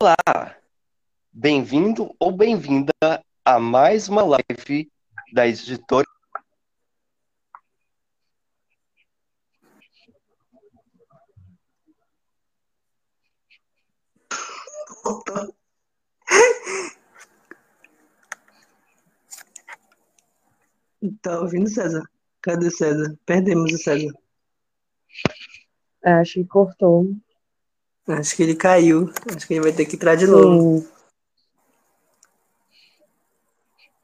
Olá! Bem-vindo ou bem-vinda a mais uma live da editora. Tá ouvindo, César? Cadê o César? Perdemos o César. Acho que cortou. Acho que ele caiu. Acho que ele vai ter que entrar de novo. Sim.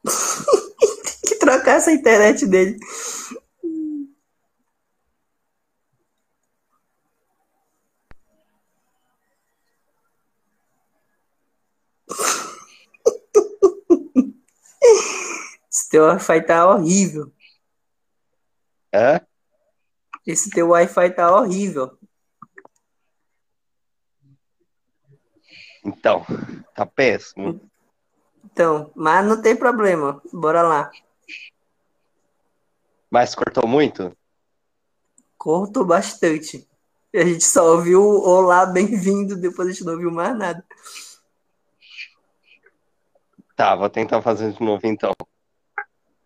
Tem que trocar essa internet dele. Esse teu Wi-Fi tá horrível. É? Esse teu Wi-Fi tá horrível. Então, tá péssimo. Então, mas não tem problema. Bora lá. Mas cortou muito? Cortou bastante. A gente só ouviu olá, bem-vindo, depois a gente não ouviu mais nada. Tá, vou tentar fazer de novo então.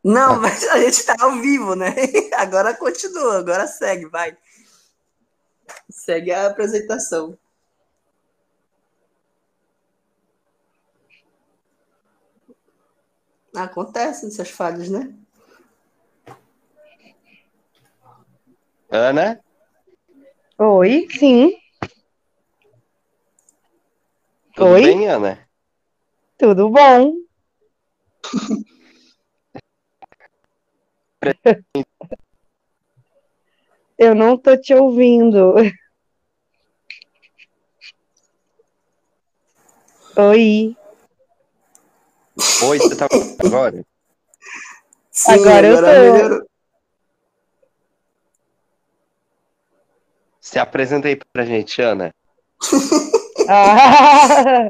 Não, mas a gente tá ao vivo, né? Agora continua, agora segue, vai. Segue a apresentação. Acontece essas falhas, né? Ana? Oi, sim. Tudo Oi? bem, Ana? Tudo bom? Eu não tô te ouvindo. Oi. Oi, você tá agora? Sim, Agora eu tô. melhorou. Se apresenta aí pra gente, Ana. Ah!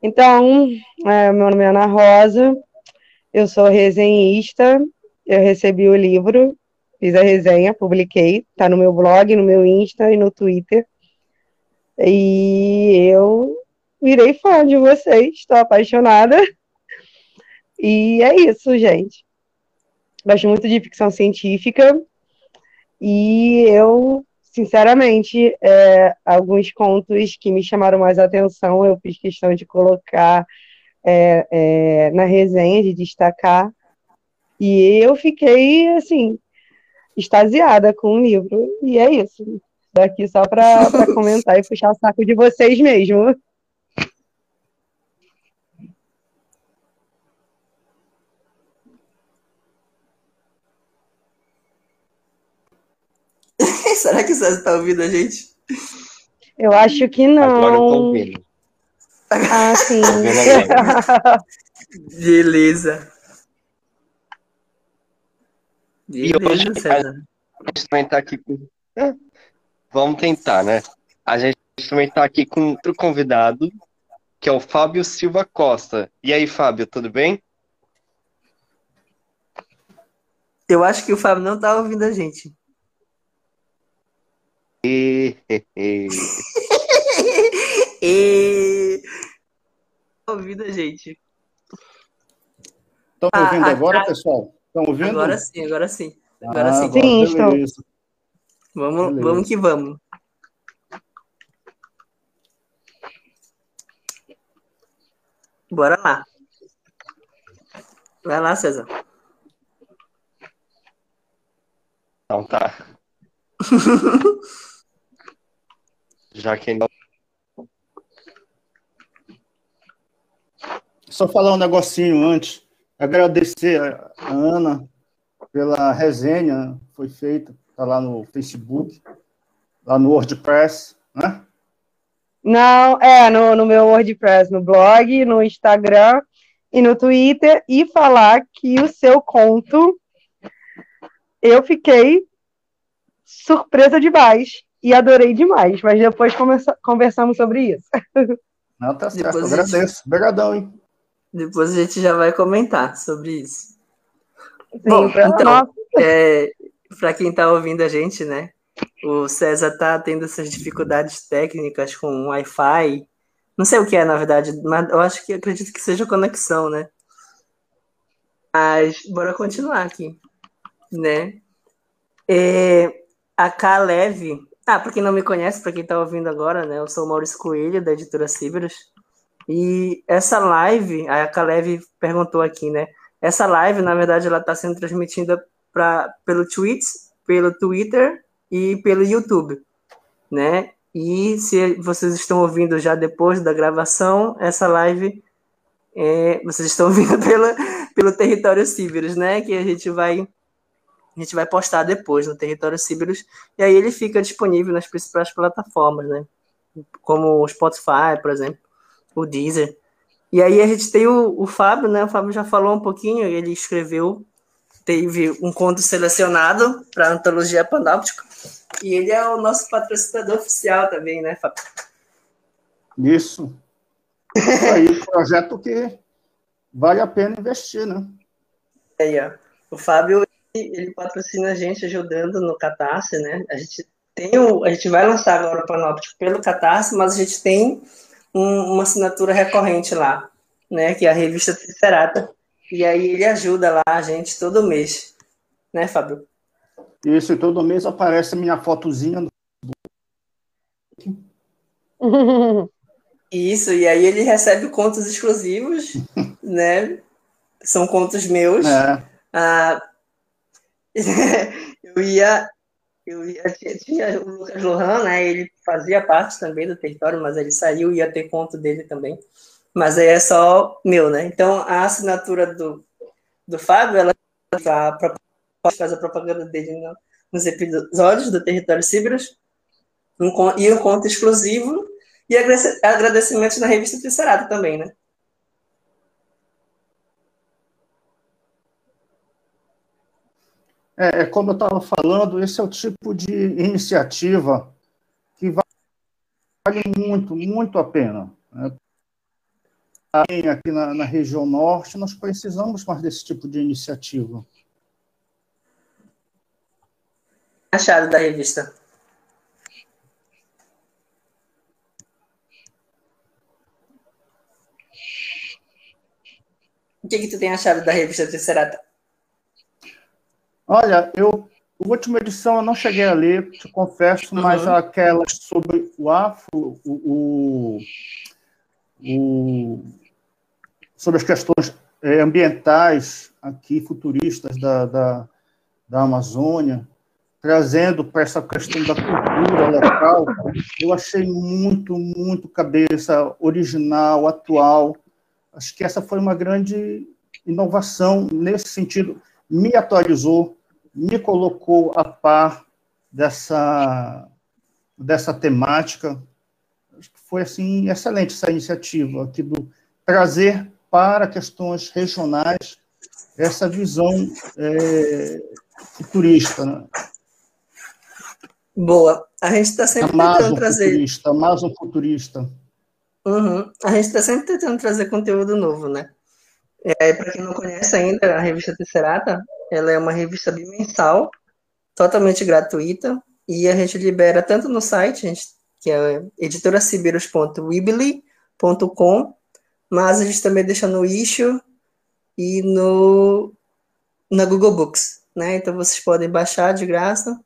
Então, é, meu nome é Ana Rosa, eu sou resenhista, eu recebi o livro, fiz a resenha, publiquei, tá no meu blog, no meu Insta e no Twitter. E eu virei fã de vocês, estou apaixonada. E é isso, gente. Gosto muito de ficção científica e eu, sinceramente, é, alguns contos que me chamaram mais atenção, eu fiz questão de colocar é, é, na resenha, de destacar. E eu fiquei, assim, extasiada com o livro. E é isso. Daqui só para comentar e puxar o saco de vocês mesmo. Será que o César tá ouvindo a gente? Eu acho que Agora eu tô não. ouvindo. Ah, sim. Ouvindo agora. Beleza. E hoje- Beleza, César. A gente também tá aqui com. É, Vamos tentar, né? A gente também tá aqui com outro convidado, que é o Fábio Silva Costa. E aí, Fábio, tudo bem? Eu acho que o Fábio não tá ouvindo a gente. E... e- ouvindo a gente. Estão Ah, ouvindo agora, ah. pessoal? Estão ouvindo? Agora sim, agora sim. Agora Ah, sim. agora Sim, estão. Vamos, beleza. vamos que vamos. Bora lá. Vai lá, César. Então tá. Já que Só falar um negocinho antes. Agradecer a a Ana pela resenha que foi feita, está lá no Facebook, lá no WordPress, né? Não, é, no, no meu WordPress, no blog, no Instagram e no Twitter, e falar que o seu conto eu fiquei surpresa demais e adorei demais, mas depois conversamos sobre isso. Não, tá certo. Depois a gente- Agradeço. Obrigadão, hein? Depois a gente já vai comentar sobre isso. Sim, Bom, pra- então, É, para quem tá ouvindo a gente, né? o César tá tendo essas dificuldades técnicas com Wi-Fi. Não sei o que é, na verdade, mas eu acho que acredito que seja conexão, né? Mas bora continuar aqui, né? É, a K Leve. Ah, para quem não me conhece, para quem está ouvindo agora, né? Eu sou o Maurício Coelho, da editora Ciberus. E essa live, a K Leve perguntou aqui, né? Essa live, na verdade, ela está sendo transmitida pra, pelo Tweets, pelo Twitter e pelo YouTube, né? E se vocês estão ouvindo já depois da gravação, essa live é, vocês estão ouvindo pela, pelo Território Ciberus, né? Que a gente vai a gente vai postar depois no Território Ciberus e aí ele fica disponível nas principais plataformas, né? Como o Spotify, por exemplo, o Deezer. E aí a gente tem o, o Fábio, né? O Fábio já falou um pouquinho, ele escreveu, teve um conto selecionado para a antologia Panóptico e ele é o nosso patrocinador oficial também, né, Fábio? Isso. Aí, um projeto que vale a pena investir, né? Aí, ó. O Fábio, ele patrocina a gente ajudando no Catarse, né? A gente tem o, a gente vai lançar agora o Panóptico pelo Catarse, mas a gente tem um, uma assinatura recorrente lá, né? Que é a revista Tricerata. E aí ele ajuda lá a gente todo mês, né, Fábio? Isso, e todo mês aparece minha fotozinha no Isso, e aí ele recebe contos exclusivos, né? São contos meus. É. Ah, eu ia. Eu ia tinha o Lucas Lohan, né? Ele fazia parte também do território, mas ele saiu ia ter conto dele também. Mas aí é só meu, né? Então a assinatura do, do Fábio, ela faz a propaganda dele nos episódios do Território Ciberus, um, e um conto exclusivo e agradecimentos na revista Tricerata também, né? É, é, como eu estava falando, esse é o tipo de iniciativa que vale muito, muito a pena. Né? Aqui na, na, região norte, nós precisamos mais desse tipo de iniciativa. Achado da revista. O que, que tu tem achado da revista Tricerata? Olha, eu a última edição eu não cheguei a ler, te confesso, uhum. mas aquela sobre o afro, o, o, o sobre as questões é, ambientais aqui, futuristas da, da, da Amazônia, trazendo para essa questão da cultura local, eu achei muito, muito cabeça original, atual, Acho que essa foi uma grande inovação nesse sentido. Me atualizou, me colocou a par dessa, dessa temática. Foi assim excelente essa iniciativa aqui do trazer para questões regionais essa visão é, futurista. Né? Boa. A gente está sempre Amazon tentando trazer. Futurista, Amazon futurista. Uhum. A gente está sempre tentando trazer conteúdo novo, né? É, Para quem não conhece ainda, a revista Tesserata, ela é uma revista bimensal, totalmente gratuita, e a gente libera tanto no site, gente, que é editoracibeiros.weebly.com, mas a gente também deixa no issue e no na Google Books, né? Então vocês podem baixar de graça.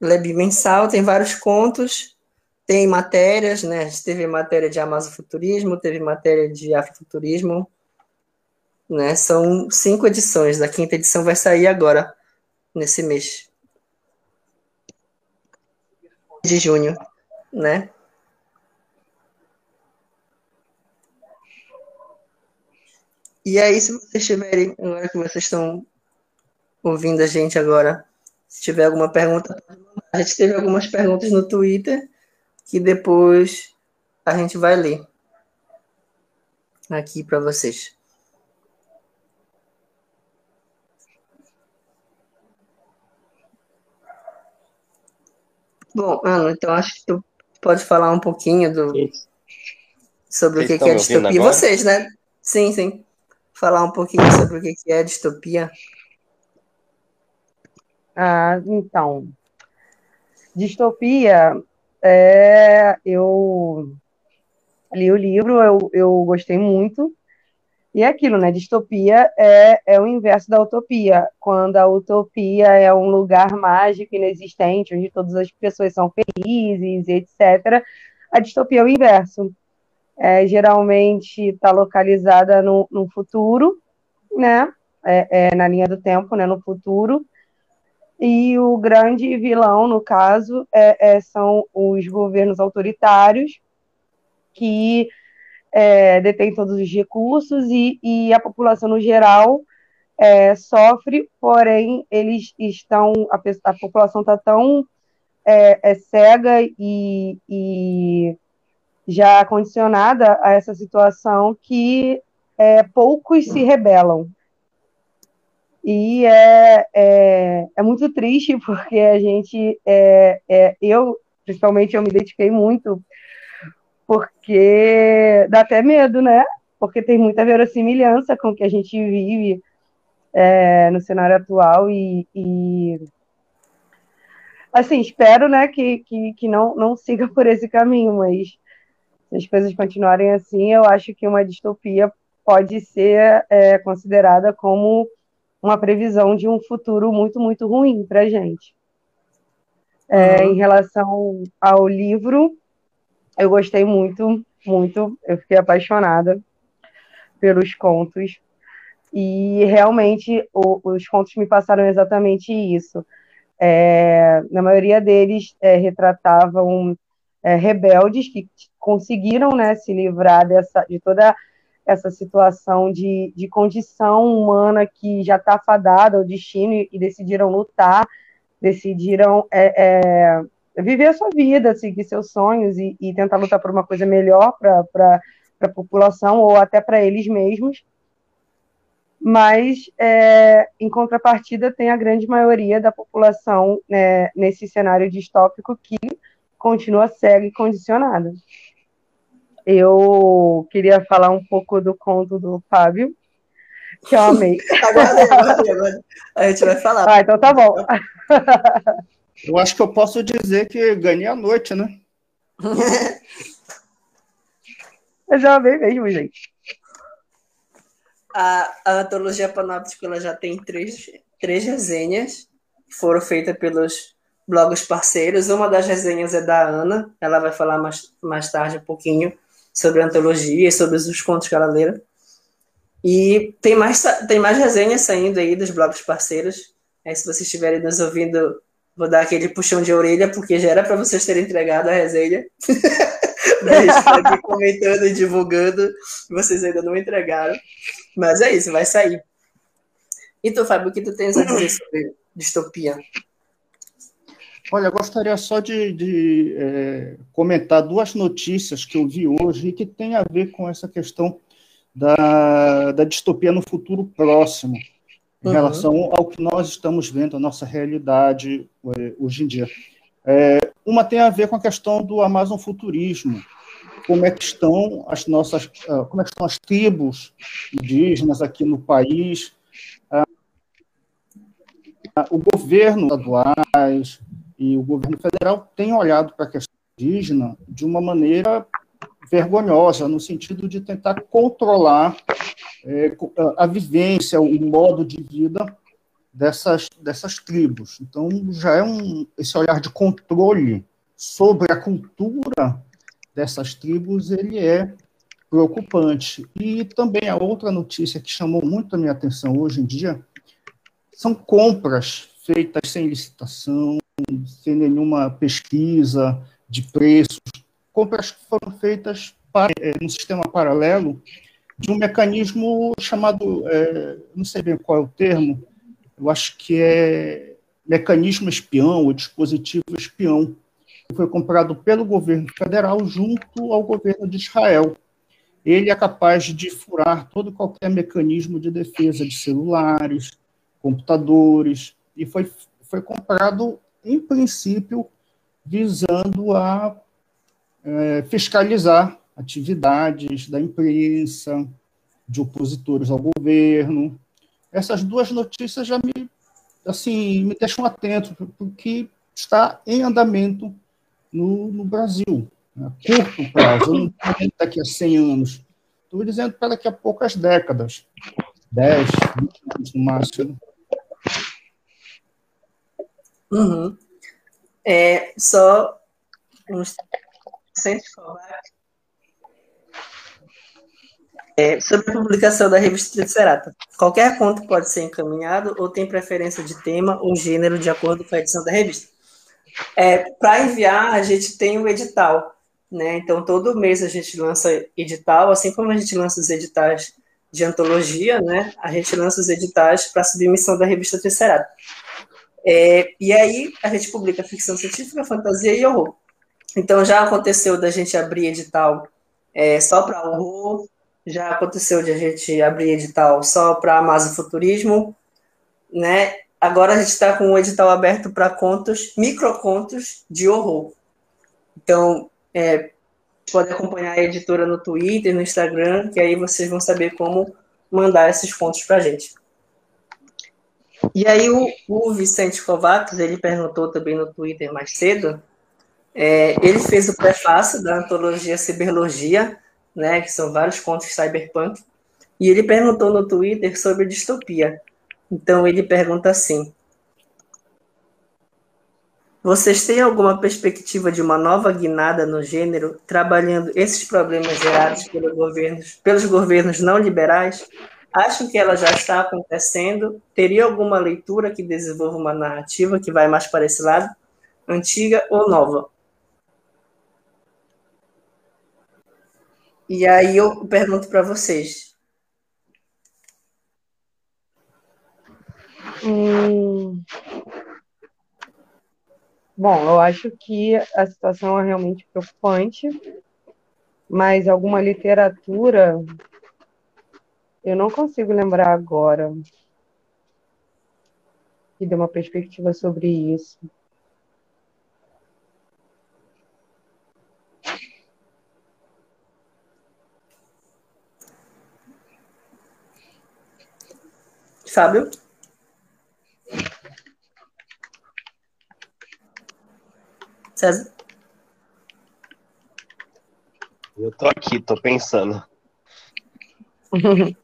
Ela é bimensal, tem vários contos, tem matérias, né? A gente teve matéria de Amazofuturismo, teve matéria de Afrofuturismo, né? São cinco edições. A quinta edição vai sair agora, nesse mês de junho, né? E aí, se vocês tiverem, agora que vocês estão ouvindo a gente agora, se tiver alguma pergunta, a gente teve algumas perguntas no Twitter que depois a gente vai ler aqui para vocês. Bom, Ana, então acho que tu pode falar um pouquinho do sobre vocês o que, que é distopia. Agora? Vocês, né? Sim, sim. Falar um pouquinho sobre o que, que é distopia. Ah, então, Distopia, é, eu li o livro, eu, eu gostei muito. E é aquilo, né? Distopia é, é o inverso da utopia. Quando a utopia é um lugar mágico, inexistente, onde todas as pessoas são felizes, etc. A distopia é o inverso. É, geralmente está localizada no, no futuro, né? É, é, na linha do tempo, né? No futuro. E o grande vilão, no caso, é, é são os governos autoritários que é, detém todos os recursos e, e, a população no geral é, sofre, porém eles estão, a, a população está tão é, é, cega e, e, já condicionada a essa situação que é, poucos se rebelam. E é, é, é, muito triste porque a gente, é, é, eu, principalmente, eu me identifiquei muito porque dá até medo, né? Porque tem muita verossimilhança com o que a gente vive é, no cenário atual e, e, assim, espero, né, que, que, que não, não siga por esse caminho, mas se as coisas continuarem assim, eu acho que uma distopia pode ser é, considerada como uma previsão de um futuro muito, muito ruim para a gente. É, uhum. Em relação ao livro, eu gostei muito, muito. Eu fiquei apaixonada pelos contos. E realmente o, os contos me passaram exatamente isso. É, na maioria deles é, retratavam é, rebeldes que conseguiram né, se livrar dessa, de toda essa situação de, de condição humana que já está fadada ao destino e, e, decidiram lutar, decidiram é, é, viver a sua vida, seguir seus sonhos e, e tentar lutar por uma coisa melhor para a população ou até para eles mesmos. Mas, é, em contrapartida, tem a grande maioria da população né, nesse cenário distópico que continua cega e condicionada. Eu queria falar um pouco do conto do Fábio, que eu amei. agora, agora, agora. A gente vai falar. Ah, então tá bom. Eu acho que eu posso dizer que ganhei a noite, né? eu já amei mesmo, gente. A, a antologia panóptica ela já tem três, três resenhas que foram feitas pelos blogs parceiros. Uma das resenhas é da Ana, ela vai falar mais, mais tarde um pouquinho sobre a antologia e sobre os contos que ela leram. E tem mais, tem mais resenhas saindo aí dos blogs parceiros. Aí, se vocês estiverem nos ouvindo Vou dar aquele puxão de orelha, porque já era para vocês terem entregado a resenha. a gente tá aqui comentando e divulgando, vocês ainda não entregaram. Mas é isso, vai sair. E tu, Fábio, o que tu tens a dizer sobre distopia? Olha, eu gostaria só de, de é, comentar duas notícias que eu vi hoje e que tem a ver com essa questão da, da distopia no futuro próximo em uhum. relação ao que nós estamos vendo, a nossa realidade é, hoje em dia. É, uma tem a ver com a questão do Amazon futurismo, como é que estão as nossas, ah, como é que estão as tribos indígenas aqui no país, ah, o governo estaduais e o governo federal têm olhado para a questão indígena de uma maneira vergonhosa, no sentido de tentar controlar é, a vivência, o modo de vida dessas, dessas tribos. Então, já é um, esse olhar de controle sobre a cultura dessas tribos, ele é preocupante. E também a outra notícia que chamou muito a minha atenção hoje em dia são compras feitas sem licitação, sem nenhuma pesquisa de preços, compras que foram feitas para, é, no sistema paralelo de um mecanismo chamado, é, não sei bem qual é o termo, eu acho que é mecanismo espião ou dispositivo espião, que foi comprado pelo governo federal junto ao governo de Israel. Ele é capaz de furar todo qualquer mecanismo de defesa de celulares, computadores, e foi, foi comprado, em princípio, visando a é, fiscalizar atividades da imprensa, de opositores ao governo. Essas duas notícias já me, assim, me deixam atento, porque está em andamento no, no Brasil. A curto prazo, eu não estou daqui a 100 anos, estou dizendo para daqui a poucas décadas, 10, 20 anos no máximo. Uhum. É, só é, sobre a publicação da revista Tricerata. Qualquer conto pode ser encaminhado ou tem preferência de tema ou gênero de acordo com a edição da revista. É, Para enviar, a gente tem o edital. Né? Então, todo mês a gente lança edital, assim como a gente lança os editais de antologia, né? a gente lança os editais para submissão da revista Tricerata. É, e aí a gente publica ficção científica, fantasia e horror. Então já aconteceu da gente abrir edital é, só para horror, já aconteceu de a gente abrir edital só para masofuturismo, né? Agora a gente está com o edital aberto para contos, microcontos de horror. Então, é, pode acompanhar a editora no Twitter, no Instagram, que aí vocês vão saber como mandar esses contos para a gente. E aí o, o Vicente Kovacs, ele perguntou também no Twitter mais cedo, é, ele fez o prefácio da antologia Ciberlogia, né, que são vários contos cyberpunk, e ele perguntou no Twitter sobre distopia. Então ele pergunta assim: Vocês têm alguma perspectiva de uma nova guinada no gênero, trabalhando esses problemas gerados pelos governos, pelos governos não liberais? Acham que ela já está acontecendo? Teria alguma leitura que desenvolva uma narrativa que vai mais para esse lado? Antiga ou nova? E aí eu pergunto para vocês. Hum... Bom, eu acho que a situação é realmente preocupante, mas alguma literatura eu não consigo lembrar agora que dê uma perspectiva sobre isso. Fábio? César? Eu tô aqui, tô pensando.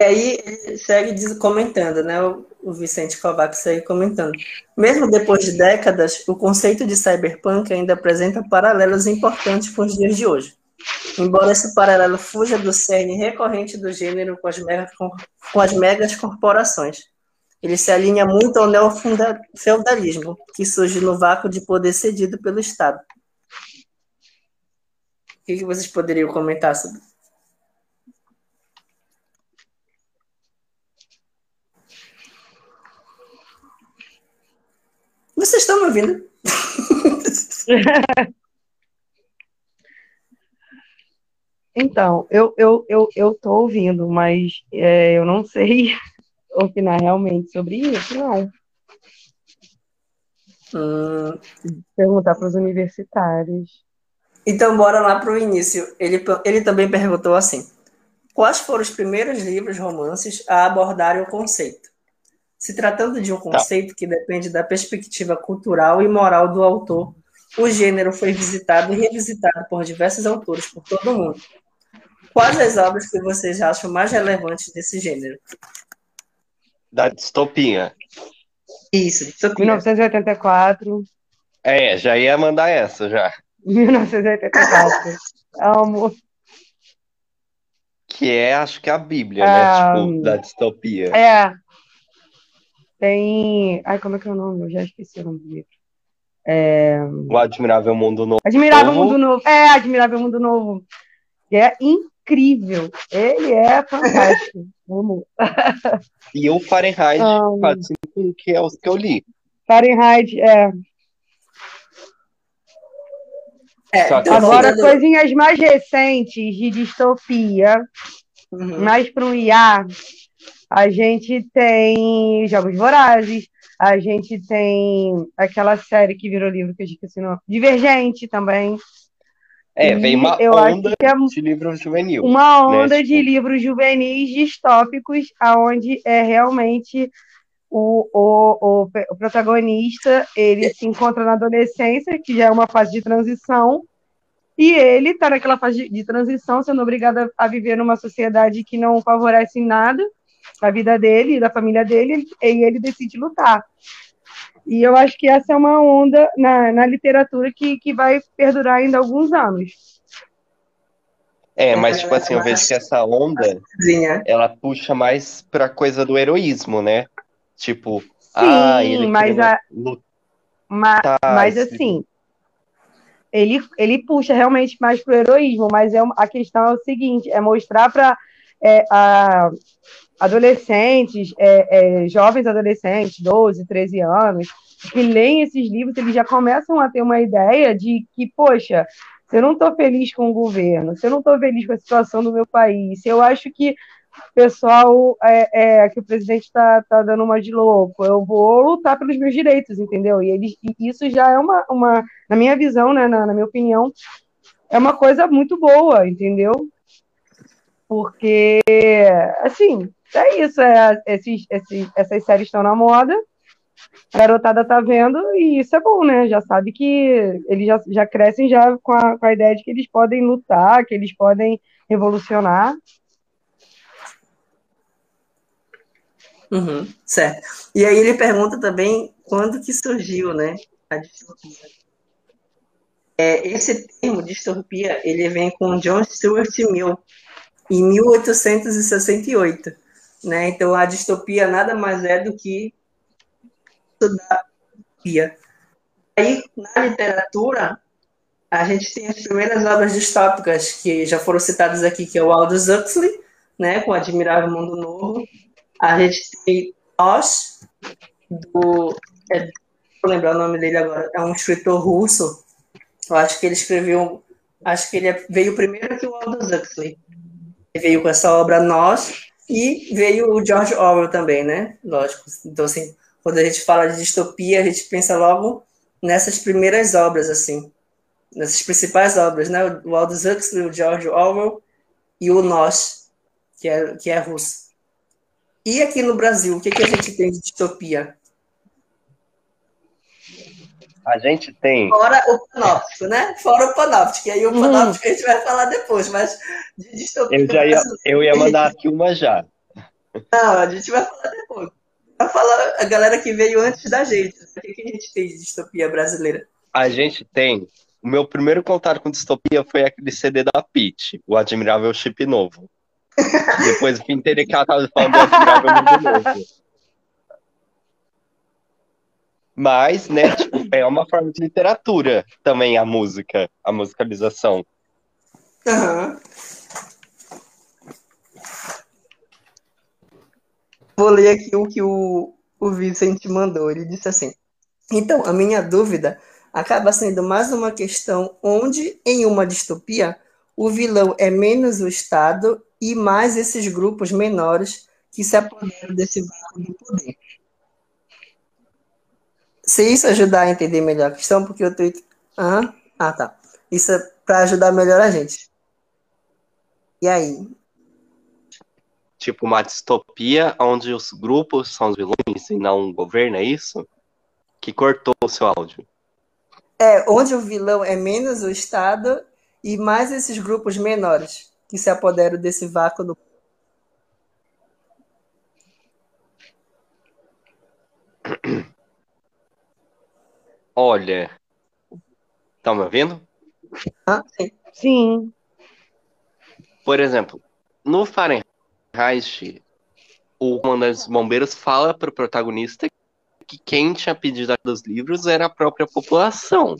E aí ele segue comentando, né? O Vicente Kovac segue comentando. Mesmo depois de décadas, o conceito de cyberpunk ainda apresenta paralelos importantes com os dias de hoje. Embora esse paralelo fuja do cerne recorrente do gênero com as, mega, com as megas corporações. Ele se alinha muito ao neofeudalismo, que surge no vácuo de poder cedido pelo Estado. O que vocês poderiam comentar sobre Vocês estão me ouvindo? Então, eu, eu, eu, eu tô ouvindo, mas é, eu não sei opinar realmente sobre isso, não. Hum. Perguntar para os universitários. Então, bora lá para o início. Ele, ele também perguntou assim: quais foram os primeiros livros romances a abordarem o conceito? Se tratando de um tá. conceito tá. que depende da perspectiva cultural e moral do autor, o gênero foi visitado e revisitado por diversos autores por todo o mundo. Quais as obras que vocês acham mais relevantes desse gênero? Da distopia. Isso, distopia. 1984. É, já ia mandar essa, já. 1984. Amo. Que é, acho que é a Bíblia, né? Tipo, da distopia. É, tem. Ai, como é que é o nome? Eu já esqueci o nome do livro. É... O Admirável Mundo Novo. Admirável Mundo Novo. É, Admirável Mundo Novo. É incrível. Ele é fantástico. Vamos. e o Fahrenheit um... 451, que é os que eu li. Fahrenheit, é. É, Agora, coisinhas mais recentes de distopia, uhum. mais para um IA, a gente tem Jogos Vorazes, a gente tem aquela série que virou livro que esqueci o nome, Divergente também. É, vem uma onda é de livros juvenil. Uma né, onda né? de tipo... livros juvenis distópicos, aonde é realmente o, o, o, o protagonista ele se encontra na adolescência, que já é uma fase de transição, e ele está naquela fase de, transição, sendo obrigado a, viver numa sociedade que não favorece em nada a vida dele e da família dele, e ele decide lutar. E eu acho que essa é uma onda na, na literatura que, que vai perdurar ainda alguns anos. É, mas tipo assim, eu vejo que essa onda, ela puxa mais pra coisa do heroísmo, né? Tipo, Sim, ah, ele mas, a, lutar, mas, mas assim, ele, ele puxa realmente mais pro heroísmo, mas é, a questão é o seguinte, é mostrar para é, adolescentes, é, é, jovens adolescentes, 12, 13 anos, que leem esses livros, eles já começam a ter uma ideia de que, poxa, se eu não estou feliz com o governo, se eu não estou feliz com a situação do meu país, se eu acho que o pessoal é, é que o presidente está tá dando uma de louco, eu vou lutar pelos meus direitos, entendeu? E, eles, e isso já é uma, uma, na minha visão, né, na, na minha opinião, é uma coisa muito boa, entendeu? Porque, assim, é isso, é, esses, esses, essas séries estão na moda, a garotada tá vendo e isso é bom, né? Já sabe que eles já, já crescem já com a, com a ideia de que eles podem lutar, que eles podem revolucionar. Uhum, certo. E aí ele pergunta também quando que surgiu, né, a distopia. É, esse termo distopia, ele vem com John Stuart Mill, em 1868, né? Então a distopia nada mais é do que da. Aí na literatura a gente tem as primeiras obras distópicas que já foram citadas aqui, que é o Aldous Huxley, né, com o Admirável Mundo Novo, a gente tem Nós, do. É, vou lembrar o nome dele agora. É um escritor russo. Eu acho que ele escreveu. Acho que ele é, veio primeiro que o Aldous Huxley. Ele veio com essa obra Nós e veio o George Orwell também, né? Lógico. Então, assim, quando a gente fala de distopia, a gente pensa logo nessas primeiras obras, assim. Nessas principais obras, né? O Aldous Huxley, o George Orwell e o Nós, que é, que é russo. E aqui no Brasil, o que, que a gente tem de distopia? A gente tem. Fora o panóptico, né? Fora o panóptico. E aí o panóptico hum. a gente vai falar depois, mas de distopia. Eu, já ia, eu ia mandar aqui uma já. Não, a gente vai falar depois. Vai falar a galera que veio antes da gente. O que, a gente tem de distopia brasileira? A gente tem. O meu primeiro contato com distopia foi aquele CD da Pete, o Admirável Chip Novo. Depois que entender que ela tava falando do Admirável Mundo Novo. Mas, né, é uma forma de literatura também a música, a musicalização. Uhum. Vou ler aqui o que o, o Vicente mandou. Ele disse assim: Então, a minha dúvida acaba sendo mais uma questão onde, em uma distopia, o vilão é menos o Estado e mais esses grupos menores que se apoderam desse vácuo do poder. Se isso ajudar a entender melhor a questão, porque eu tô. Ah, ah tá. Isso é para ajudar melhor a gente. E aí? Tipo uma distopia onde os grupos são os vilões e não o governo, é isso? Que cortou o seu áudio. É, onde o vilão é menos o Estado e mais esses grupos menores que se apoderam desse vácuo do Olha, tá me ouvindo? Ah, sim. Sim. Por exemplo, no Fahrenheit, o comandante dos bombeiros fala para o protagonista que quem tinha pedido dos livros era a própria população.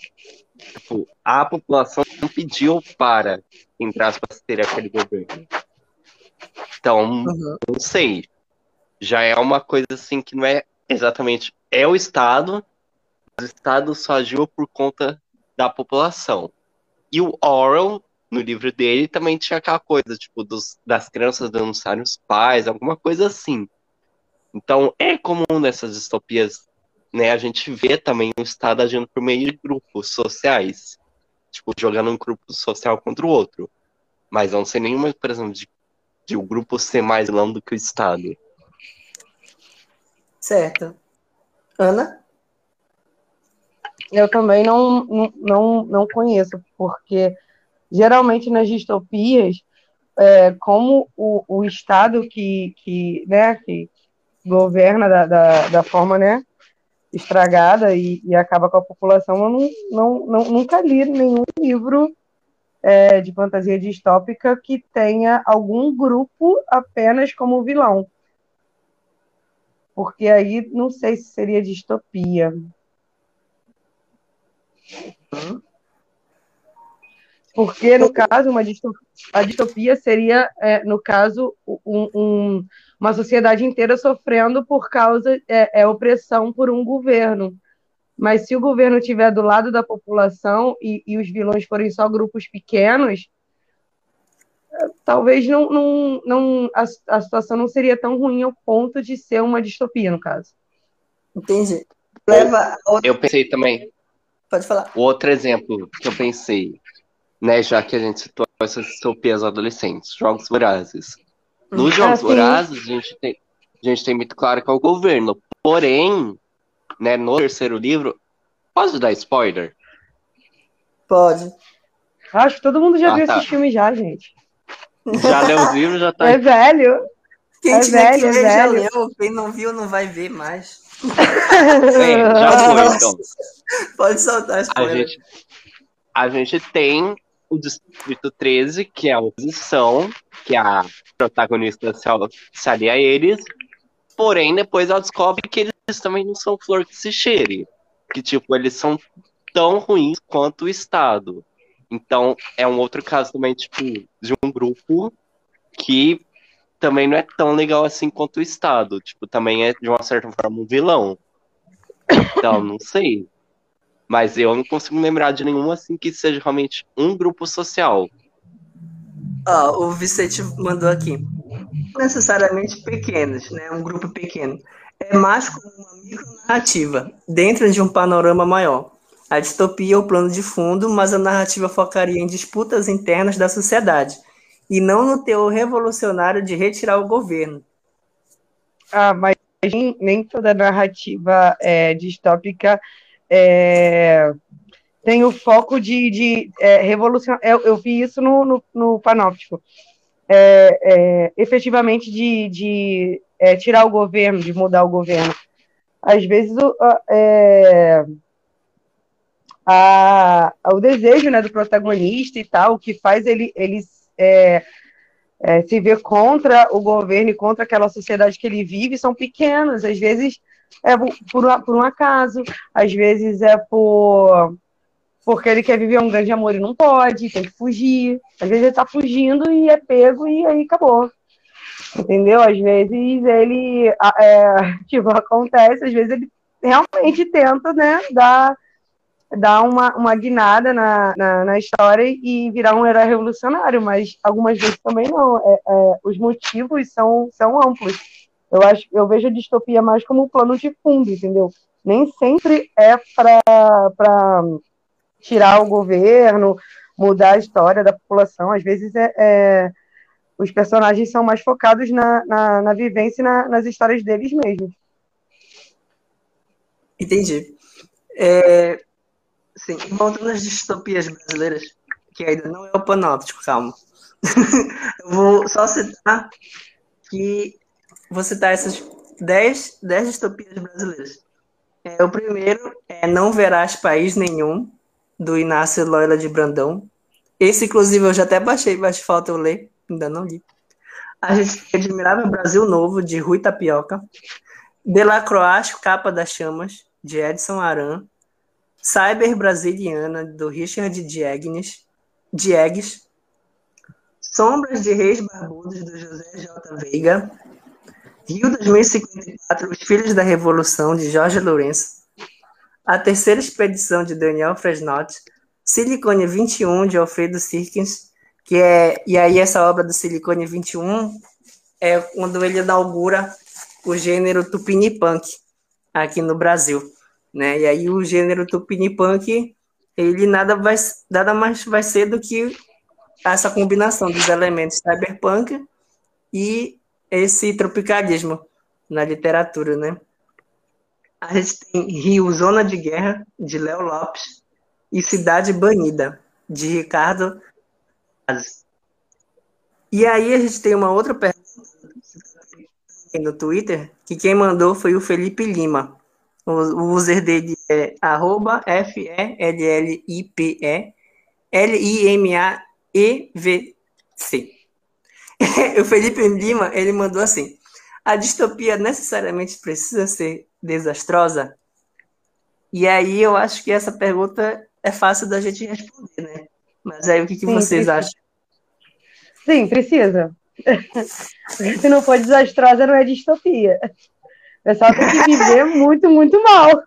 Tipo, a população não pediu para, entre aspas, ter aquele governo. Então, uhum. não sei. Já é uma coisa assim que não é exatamente. É o Estado, mas o Estado só agiu por conta da população. E o Orwell, no livro dele, também tinha aquela coisa, tipo, dos, das crianças denunciarem os pais, alguma coisa assim. Então, é comum nessas distopias né, a gente vê também o Estado agindo por meio de grupos sociais, tipo, jogando um grupo social contra o outro. Mas não sei nenhuma, exemplo, de, de o grupo ser mais vilão do que o Estado. Certo. Ana? Eu também não, não, não, conheço, porque geralmente nas distopias, é, como o, o Estado que, que, né, que governa da, da, da forma né, estragada e, e, acaba com a população, eu não, não, não, nunca li nenhum livro é, de fantasia distópica que tenha algum grupo apenas como vilão. Porque aí não sei se seria distopia. Porque, no caso, uma distopia, a distopia seria, é, no caso, um, um, uma sociedade inteira sofrendo por causa é, é, opressão por um governo. Mas se o governo estiver do lado da população e, e os vilões forem só grupos pequenos, talvez não, não, não a, a situação não seria tão ruim ao ponto de ser uma distopia, no caso. Entendi. Leva Eu pensei também. Pode falar. Outro exemplo que eu pensei, né, já que a gente citou essas distopias adolescentes, Jogos Vorazes. Nos ah, Jogos sim. Vorazes, a gente, tem, a gente tem muito claro que é o governo. Porém, né, no terceiro livro. Posso dar spoiler? Pode. Acho que todo mundo já ah, viu tá. esse filme já, gente. Já leu os livros, já tá. É velho. Quem é velho, é já leu, quem não viu não vai ver mais. Sim, já foi, então. Pode soltar. A gente, a gente tem o Distrito 13, que é a oposição, que a protagonista se, alia a eles, porém depois ela descobre que eles eles também não são flor que se cheire. Que, tipo, eles são tão ruins quanto o Estado. Então, é um outro caso também, tipo, de um grupo que também não é tão legal assim quanto o Estado. Tipo, também é, de uma certa forma, um vilão. Então, não sei. Mas eu não consigo lembrar de nenhum assim que seja realmente um grupo social. Ah, o Vicente mandou aqui. Necessariamente pequenos, né? Um grupo pequeno é mais como uma micronarrativa, dentro de um panorama maior. A distopia é o plano de fundo, mas a narrativa focaria em disputas internas da sociedade, e não no teor revolucionário de retirar o governo. Ah, mas nem toda narrativa é, distópica é, tem o foco de, de é, revolucionar. Eu, eu, vi isso no, no, no Panóptico. É, é, efetivamente de, de é, tirar o governo, de mudar o governo. Às vezes o, é, a, o desejo né, do protagonista e tal, que faz ele, ele é, é, se ver contra o governo e contra aquela sociedade que ele vive, são pequenos. Às vezes é por, por um acaso, às vezes é por porque ele quer viver um grande amor e não pode, tem que fugir. Às vezes ele tá fugindo e é pego e aí acabou. Entendeu? Às vezes ele, é, tipo, acontece, às vezes ele realmente tenta, né, dar, dar uma, uma guinada na, na, na história e virar um herói revolucionário, mas algumas vezes também não. É, é, os motivos são, são amplos. Eu, acho, eu vejo a distopia mais como um plano de fundo, entendeu? Nem sempre é para tirar o governo, mudar a história da população. Às vezes é, é os personagens são mais focados na, na, na vivência e na, nas histórias deles mesmos. Entendi. É, sim, voltando às distopias brasileiras, que ainda não é o panóptico, calma. Eu vou só citar que vou citar essas 10, 10 distopias brasileiras. É, o primeiro é Não Verás País Nenhum, do Inácio Loyola de Brandão. Esse, inclusive, eu já até baixei, mas falta eu ler. Ainda não li. A gente Admirável Brasil Novo, de Rui Tapioca. Delacroix, Capa das Chamas, de Edson Aran. Cyber Brasiliana, do Richard Diegues. Diegues. Sombras de Reis Barbudos, do José J. Veiga. Rio 2054, Os Filhos da Revolução, de Jorge Lourenço. A Terceira Expedição, de Daniel Fresnot. Silicone 21, de Alfredo Sirkins que é e aí essa obra do Silicone 21 é quando ele inaugura o gênero Tupini Punk aqui no Brasil, né? E aí o gênero Tupini Punk ele nada vai nada mais vai ser do que essa combinação dos elementos cyberpunk e esse tropicalismo na literatura, né? a gente tem Rio Zona de Guerra, de Léo Lopes, e Cidade Banida, de Ricardo E aí a gente tem uma outra pergunta no Twitter, que quem mandou foi o Felipe Lima. O, user dele é arroba F-E-L-L-I-P-E L-I-M-A-E-V-C. o Felipe Lima, ele mandou assim, a distopia necessariamente precisa ser desastrosa? E aí eu acho que essa pergunta é fácil da gente responder, né? Mas aí o que, que Sim, vocês precisa. acham? Sim, precisa. Se não for desastrosa, não é distopia. O pessoal tem que viver muito, muito mal.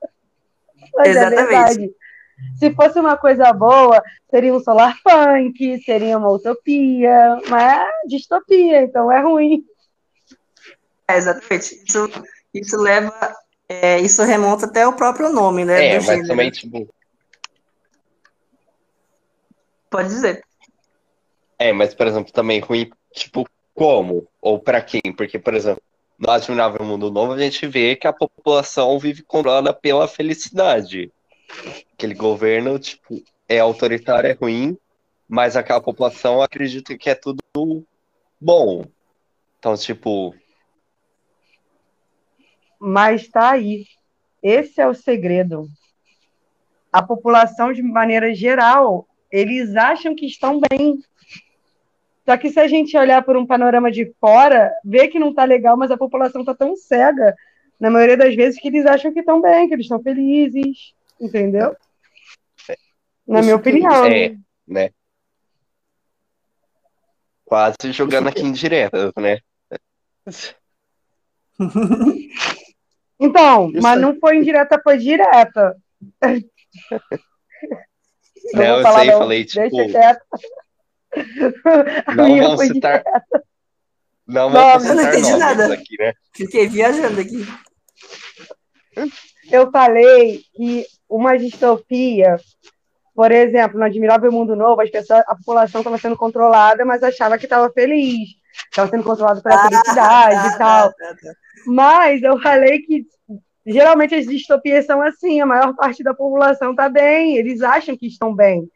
Mas é Exatamente. É Se fosse uma coisa boa, seria um solar punk, seria uma utopia, mas é distopia, então é ruim. É, exatamente. Isso, isso leva. É, isso remonta até o próprio nome, né? É, mas também, tipo. Pode dizer. É, mas, por exemplo, também ruim, tipo, como? Ou para quem? Porque, por exemplo, no Admirável Mundo Novo, a gente vê que a população vive controlada pela felicidade. Aquele governo, tipo, é autoritário, é ruim, mas aquela população acredita que é tudo bom. Então, tipo. Mas tá aí. Esse é o segredo. A população, de maneira geral, eles acham que estão bem. Só que se a gente olhar por um panorama de fora, vê que não está legal, mas a população está tão cega, na maioria das vezes, que eles acham que estão bem, que eles estão felizes, entendeu? Na Isso minha opinião. É, né? Quase jogando aqui em direto, né? Então, Isso mas não foi indireta, foi direta. Não, eu sei, não. falei, tipo. Deixa quieto. Não vamos citar. Não vamos citar. Eu não entendi nada. Aqui, né? Fiquei viajando aqui. Eu falei que uma distopia, por exemplo, no Admirável Mundo Novo, as pessoas, a população estava sendo controlada, mas achava que estava feliz. Estava sendo controlada pela ah, felicidade ah, e tal. Ah, mas eu falei que geralmente as distopias são assim, a maior parte da população está bem, eles acham que estão bem.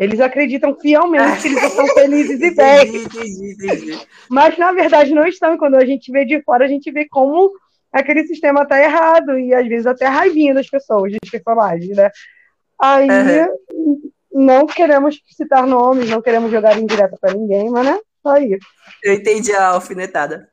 Eles acreditam fielmente que eles estão felizes e bem. Mas, na verdade, não estão. E quando a gente vê de fora, a gente vê como aquele sistema está errado. E, às vezes, até a raivinha das pessoas, dos personagens, né? Aí, uhum. não queremos citar nomes, não queremos jogar em direto para ninguém, mas, né? Só isso. Eu entendi a alfinetada.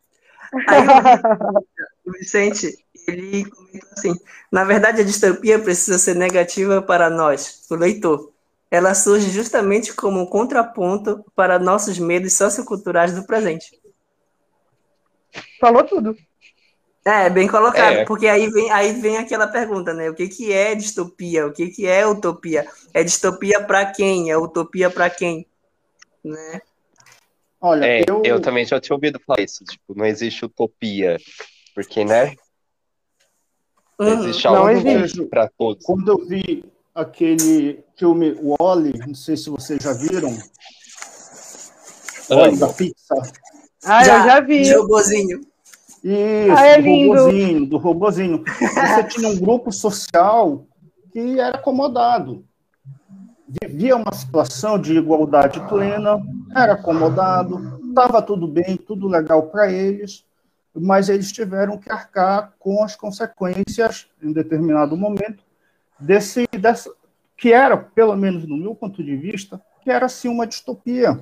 Aí, o Vicente, ele comenta assim, na verdade, a distopia precisa ser negativa para nós, o leitor ela surge justamente como um contraponto para nossos medos socioculturais do presente. Falou tudo. É, bem colocado, é. porque aí vem, aí vem aquela pergunta, né? O que, que é distopia? O que, que é utopia? É distopia para quem? É utopia para quem? Né? Olha, é, eu... eu também já tinha ouvido falar isso, tipo, não existe utopia, porque, né? Não uhum. existe algo para todos. Quando eu vi aquele filme Wally, não sei se vocês já viram. Wally da Pixar. Ah, já, eu já vi. De robozinho. Isso, ah, é do lindo. robozinho, do robozinho. Você tinha um grupo social que era acomodado. Vivia uma situação de igualdade plena, era acomodado, estava tudo bem, tudo legal para eles, mas eles tiveram que arcar com as consequências em determinado momento desse, dessa, que era, pelo menos no meu ponto de vista, que era assim uma distopia.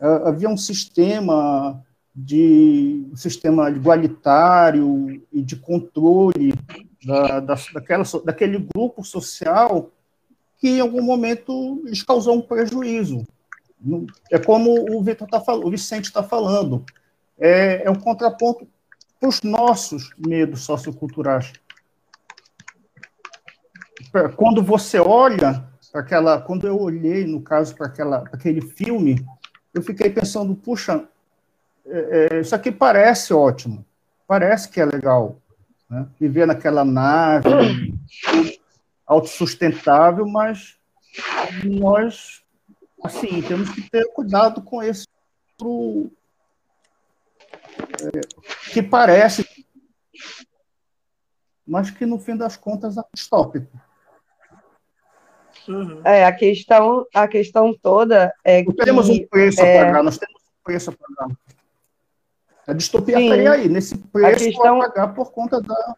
Uh, havia um sistema de um sistema igualitário e de controle da, da, daquela, daquele grupo social que em algum momento lhes causou um prejuízo. É como o Vitor tá falando, o Vicente está falando, é, é um contraponto para os nossos medos socioculturais quando você olha aquela, quando eu olhei no caso para aquela, aquele filme, eu fiquei pensando, puxa, é, é, isso aqui parece ótimo, parece que é legal, né? viver naquela nave autossustentável, mas nós, assim, temos que ter cuidado com esse pro, é, que parece mas que no fim das contas é distópico. Uhum. É, a questão, a questão toda é nós que... temos um preço é... a pagar, nós temos um preço a pagar. A distopia estaria aí, nesse preço a, questão... a pagar por conta da...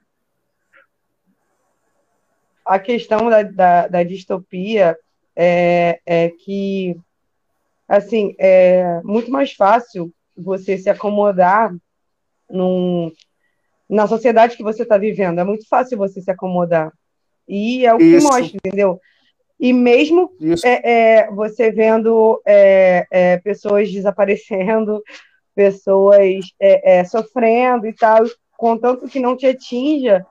A questão da, da, da distopia é, é que, assim, é muito mais fácil você se acomodar num, na sociedade que você está vivendo. É muito fácil você se acomodar. E é o que Isso. mostra, entendeu? E mesmo é, é, você vendo é, é, pessoas desaparecendo, pessoas é, é, sofrendo e tal, contanto que não te atinja,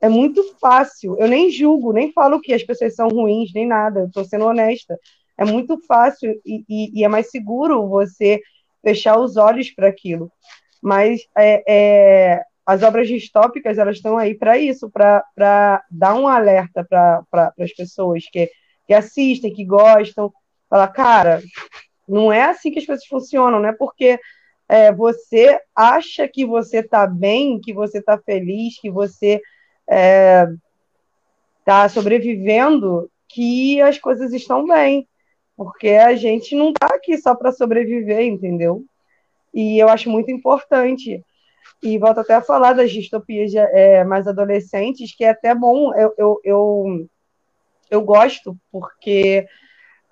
é muito fácil. Eu nem julgo, nem falo que as pessoas são ruins, nem nada. Eu estou sendo honesta. É muito fácil e, e, e, é mais seguro você fechar os olhos para aquilo. Mas é, as obras distópicas elas estão aí para isso, para dar um alerta para pra, as pessoas que que assistem, que gostam, falar, cara, não é assim que as coisas funcionam, não é porque é, você acha que você está bem, que você está feliz, que você está é, tá sobrevivendo, que as coisas estão bem. Porque a gente não está aqui só para sobreviver, entendeu? E eu acho muito importante. E volto até a falar das distopias é, mais adolescentes, que é até bom. Eu, eu, eu eu gosto porque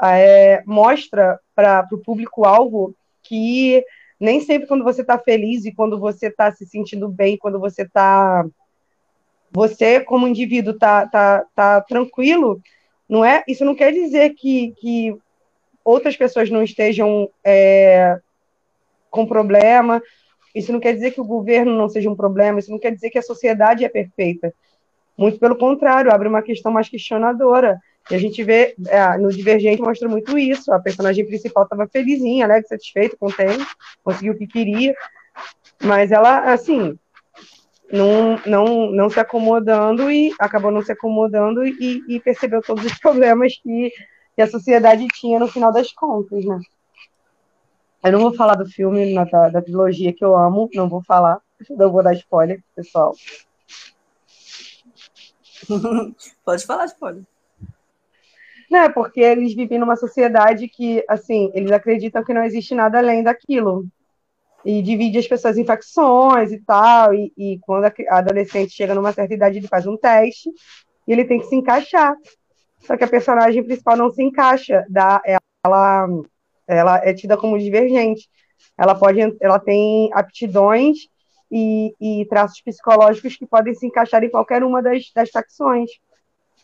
é, mostra para o público-alvo que nem sempre quando você está feliz e quando você está se sentindo bem, quando você está. Você, como indivíduo, está tá, tá tranquilo, não é? Isso não quer dizer que, que outras pessoas não estejam é, com problema, isso não quer dizer que o governo não seja um problema, isso não quer dizer que a sociedade é perfeita. Muito pelo contrário, abre uma questão mais questionadora. E a gente vê, é, no Divergente mostra muito isso. A personagem principal estava felizinha, alegre, satisfeita, contente, conseguiu o que queria. Mas ela, assim, não, não, não se acomodando e acabou não se acomodando e, e percebeu todos os problemas que, que, a sociedade tinha no final das contas, né? Eu não vou falar do filme, da, da trilogia que eu amo, não vou falar, não vou dar spoiler, pessoal. Pode falar, spoiler. Não, porque eles vivem numa sociedade que, assim, eles acreditam que não existe nada além daquilo. E divide as pessoas em facções e tal. E, e quando a adolescente chega numa certa idade, ele faz um teste e ele tem que se encaixar. Só que a personagem principal não se encaixa. Da, ela, ela é tida como divergente. Ela pode, ela tem aptidões e, e traços psicológicos que podem se encaixar em qualquer uma das, das facções.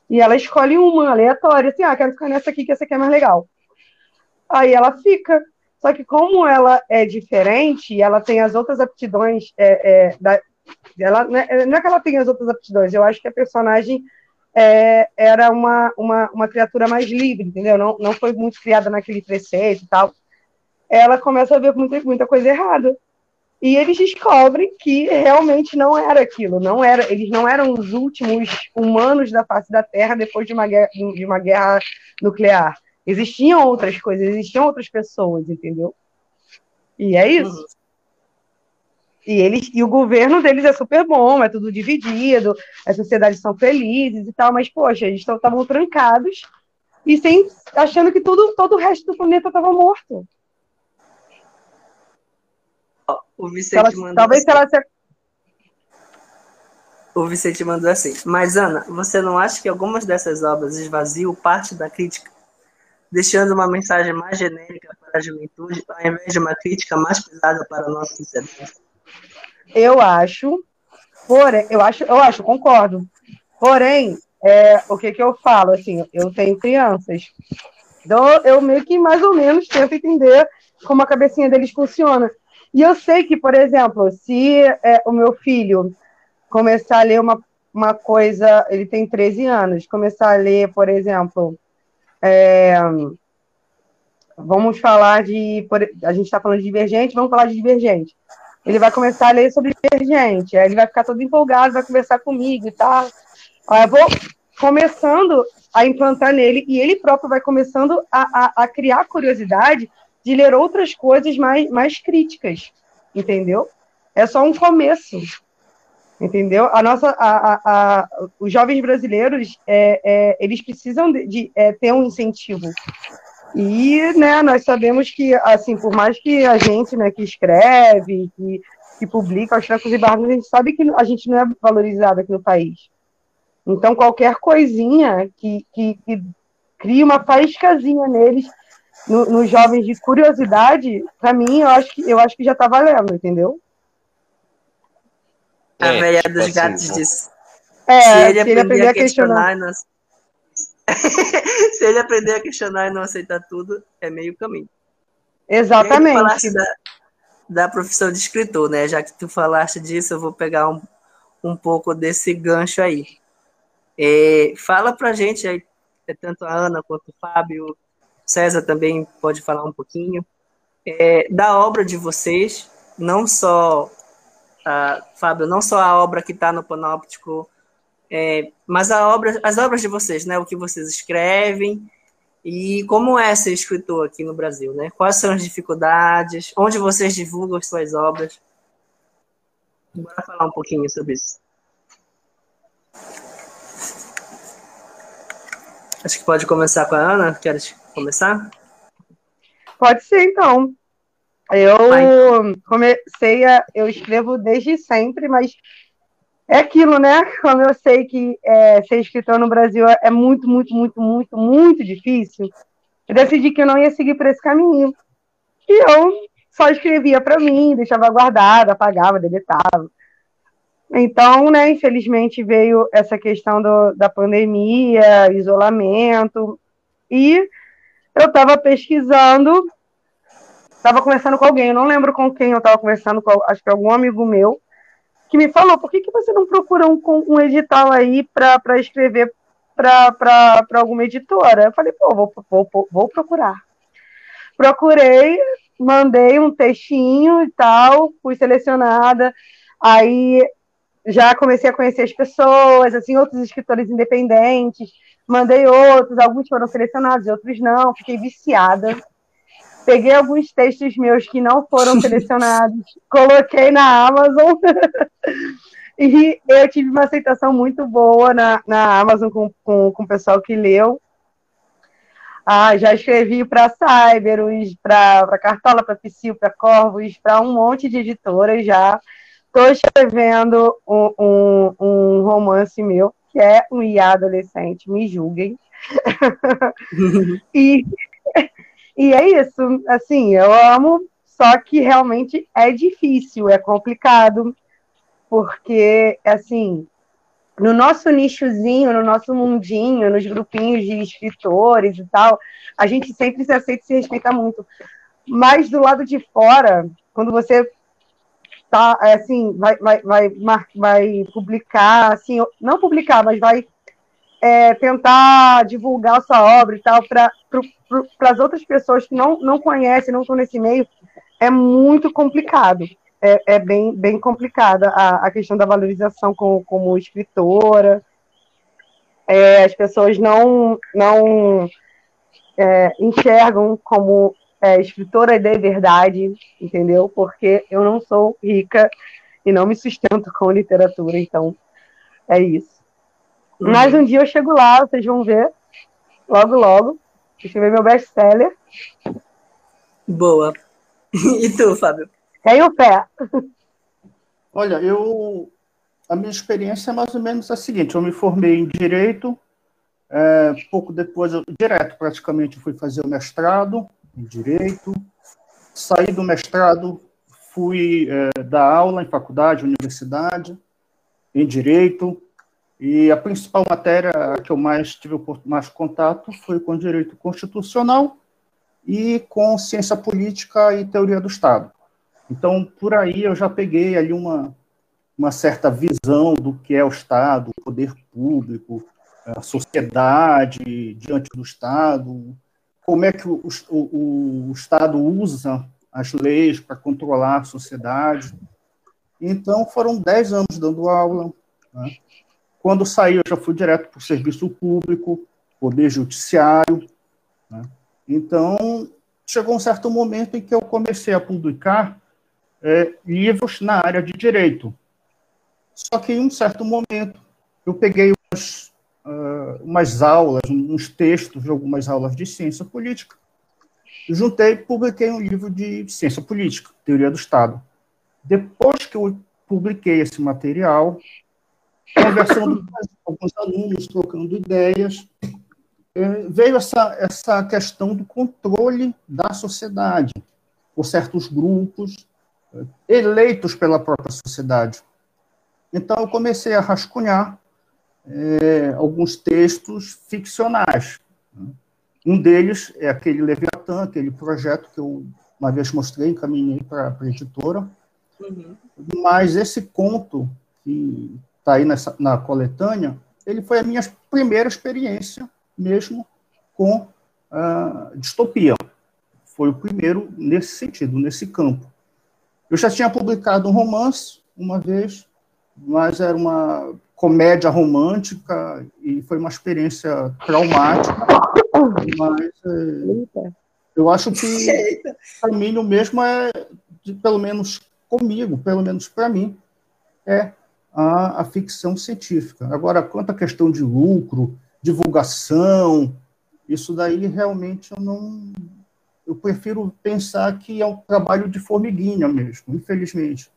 E ela escolhe uma aleatória, assim, ah, quero ficar nessa aqui que essa aqui é mais legal. Aí ela fica. Só que como ela é diferente, ela tem as outras aptidões, é, é, da, ela, não é, não é que ela tem as outras aptidões, eu acho que a personagem é, era uma, uma, uma criatura mais livre, entendeu? Não, não foi muito criada naquele preceito e tal. Ela começa a ver muita, muita coisa errada. E eles descobrem que realmente não era aquilo, não era, eles não eram os últimos humanos da face da Terra depois de uma guerra, de uma guerra nuclear. Existiam outras coisas, existiam outras pessoas, entendeu? E é isso. Uhum. E eles e o governo deles é super bom, é tudo dividido, as sociedades são felizes e tal, mas poxa, eles estavam trancados e sem achando que tudo, todo o resto do planeta estava morto. O Vicente ela, mandou. Talvez assim. ela se... O Vicente mandou assim. Mas, Ana, você não acha que algumas dessas obras esvaziam parte da crítica, deixando uma mensagem mais genérica para a juventude, ao invés de uma crítica mais pesada para a nossa sociedade? Eu acho. Porém, eu acho, eu acho, concordo. Porém, é, o que, que eu falo? Assim, eu tenho crianças. Então, eu meio que mais ou menos tento entender como a cabecinha deles funciona. E eu sei que, por exemplo, se é, o meu filho começar a ler uma, uma coisa, ele tem 13 anos, começar a ler, por exemplo, é, vamos falar de. A gente está falando de divergente, vamos falar de divergente. Ele vai começar a ler sobre divergente, aí ele vai ficar todo empolgado, vai conversar comigo e tal. Aí eu vou começando a implantar nele, e ele próprio vai começando a, a, a criar curiosidade de ler outras coisas mais, mais críticas, entendeu? É só um começo. entendeu? A nossa, a, a, a os jovens brasileiros, é, é, eles precisam de, de é, ter um incentivo. E, né, nós sabemos que, assim, por mais que a gente, né, que escreve, que, que publica os trancos e barrancos, a gente sabe que a gente não é valorizado aqui no país. Então, qualquer coisinha que, que, que cria uma faíscazinha neles, nos no jovens de curiosidade, para mim, eu acho que eu acho que já tá valendo, entendeu? A é, velha tipo dos assim, gatos disse. É, se ele, se ele aprender, a questionar, questionar não... se ele aprender a questionar e não aceitar tudo, é meio caminho. Exatamente. Da, da profissão de escritor, né? Já que tu falaste disso, eu vou pegar um, um pouco desse gancho aí. É, fala pra gente aí, é tanto a Ana quanto o Fábio, César também pode falar um pouquinho, é, da obra de vocês, não só, Fábio, não só a obra que está no Panóptico, é, mas a obra, as obras de vocês, né, o que vocês escrevem e como é ser escritor aqui no Brasil, né? Quais são as dificuldades, onde vocês divulgam as suas obras? Bora falar um pouquinho sobre isso. Acho que pode começar com a Ana. Queres começar? Pode ser, então. Eu comecei a. Eu escrevo desde sempre, mas é aquilo, né? Como eu sei que é, ser escritor no Brasil é muito, muito, muito, muito, muito difícil, eu decidi que eu não ia seguir por esse caminho. E eu só escrevia para mim, deixava guardado, apagava, deletava. Então, né, infelizmente veio essa questão do, da pandemia, isolamento, e eu estava pesquisando, estava conversando com alguém, eu não lembro com quem eu estava conversando, com, acho que algum amigo meu, que me falou, por que, que você não procura um, um edital aí para escrever para alguma editora? Eu falei, pô, vou, vou, vou procurar. Procurei, mandei um textinho e tal, fui selecionada, aí já comecei a conhecer as pessoas, assim, outros escritores independentes, mandei outros, alguns foram selecionados, outros não, fiquei viciada. Peguei alguns textos meus que não foram selecionados, coloquei na Amazon e eu tive uma aceitação muito boa na, na Amazon com, com, com o pessoal que leu. Ah, já escrevi para Cyberus, para Cartola, para Psyu, para Corvos, para um monte de editoras já. Estou escrevendo um, um, um, romance meu, é um IA adolescente, me julguem. e, e é isso, assim, eu amo, só que realmente é difícil, é complicado, porque, assim, no nosso nichozinho, no nosso mundinho, nos grupinhos de escritores e tal, a gente sempre se aceita e se respeita muito. Mas do lado de fora, quando você tá, é, assim, vai, vai, vai, vai publicar, assim, não publicar, mas vai é, tentar divulgar a sua obra e tal para as outras pessoas que não, não conhecem, não estão nesse meio, é muito complicado. É, é bem, bem complicada a, a questão da valorização como, como escritora. É, as pessoas não, não é, enxergam como é, escritora de verdade, entendeu? Porque eu não sou rica e não me sustento com literatura, então é isso. Uhum. Mas um dia eu chego lá, vocês vão ver, logo, logo, escrever meu best-seller. Boa. E tu, Fábio? Tenho pé. Olha, eu a minha experiência é mais ou menos a seguinte: eu me formei em direito, é, pouco depois, eu, direto praticamente, fui fazer o mestrado em Direito. Saí do mestrado, fui é, dar aula em faculdade, universidade, em Direito. E a principal matéria que eu mais tive mais contato foi com Direito Constitucional e com Ciência Política e Teoria do Estado. Então, por aí eu já peguei ali uma, uma certa visão do que é o Estado, o poder público, a sociedade diante do Estado, como é que o, o, o Estado usa as leis para controlar a sociedade. Então, foram dez anos dando aula. Né? Quando saí, eu já fui direto para o serviço público, poder judiciário. Né? Então, chegou um certo momento em que eu comecei a publicar é, livros na área de direito. Só que em um certo momento, eu peguei umas, uh, umas aulas, uns textos de algumas aulas de ciência política, juntei e publiquei um livro de ciência política, teoria do Estado. Depois que eu publiquei esse material, conversando com alguns alunos, trocando ideias, é, veio essa, essa questão do controle da sociedade por certos grupos é, eleitos pela própria sociedade. Então, eu comecei a rascunhar é, alguns textos ficcionais. Um deles é aquele Leviatã, aquele projeto que eu uma vez mostrei, encaminhei para a editora. Uhum. Mas esse conto, que está aí nessa, na coletânea, ele foi a minha primeira experiência mesmo com a distopia. Foi o primeiro nesse sentido, nesse campo. Eu já tinha publicado um romance uma vez, mas era uma comédia romântica e foi uma experiência traumática. Mas é, eu acho que o caminho mesmo é, de, pelo menos comigo, pelo menos para mim, é a, a, ficção científica. Agora, quanto à questão de lucro, divulgação, isso daí realmente eu não. Eu prefiro pensar que é um trabalho de formiguinha mesmo, infelizmente.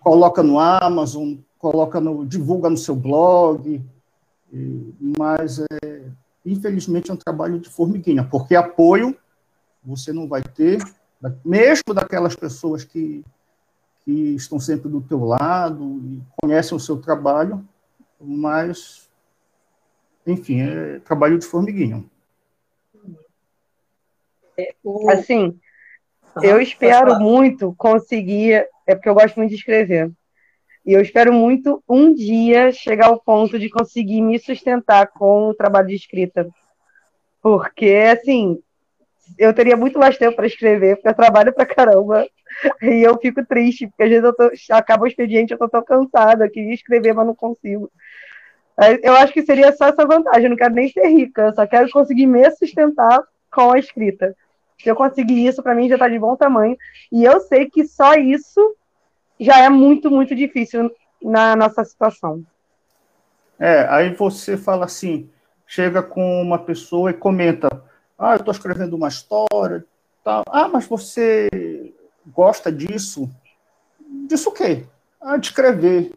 Coloca no Amazon, coloca no, divulga no seu blog, mas é, infelizmente é um trabalho de formiguinha, porque apoio você não vai ter, mesmo daquelas pessoas que, que estão sempre do teu lado e conhecem o seu trabalho, mas, enfim, é trabalho de formiguinha. É, assim, eu espero muito conseguir, é porque eu gosto muito de escrever, e eu espero muito um dia chegar ao ponto de conseguir me sustentar com o trabalho de escrita. Porque, assim, eu teria muito mais tempo para escrever, porque eu trabalho pra caramba. E eu fico triste, porque às vezes eu tô, acaba o expediente, eu tô tão cansada, eu queria escrever, mas não consigo. Eu acho que seria só essa vantagem, eu não quero nem ser rica, eu só quero conseguir me sustentar com a escrita. Se eu conseguir isso, para mim já está de bom tamanho. E eu sei que só isso já é muito, muito difícil na nossa situação. É, aí você fala assim, chega com uma pessoa e comenta, ah, eu estou escrevendo uma história, tal. Ah, mas você gosta disso? Disso o quê? Ah, de escrever.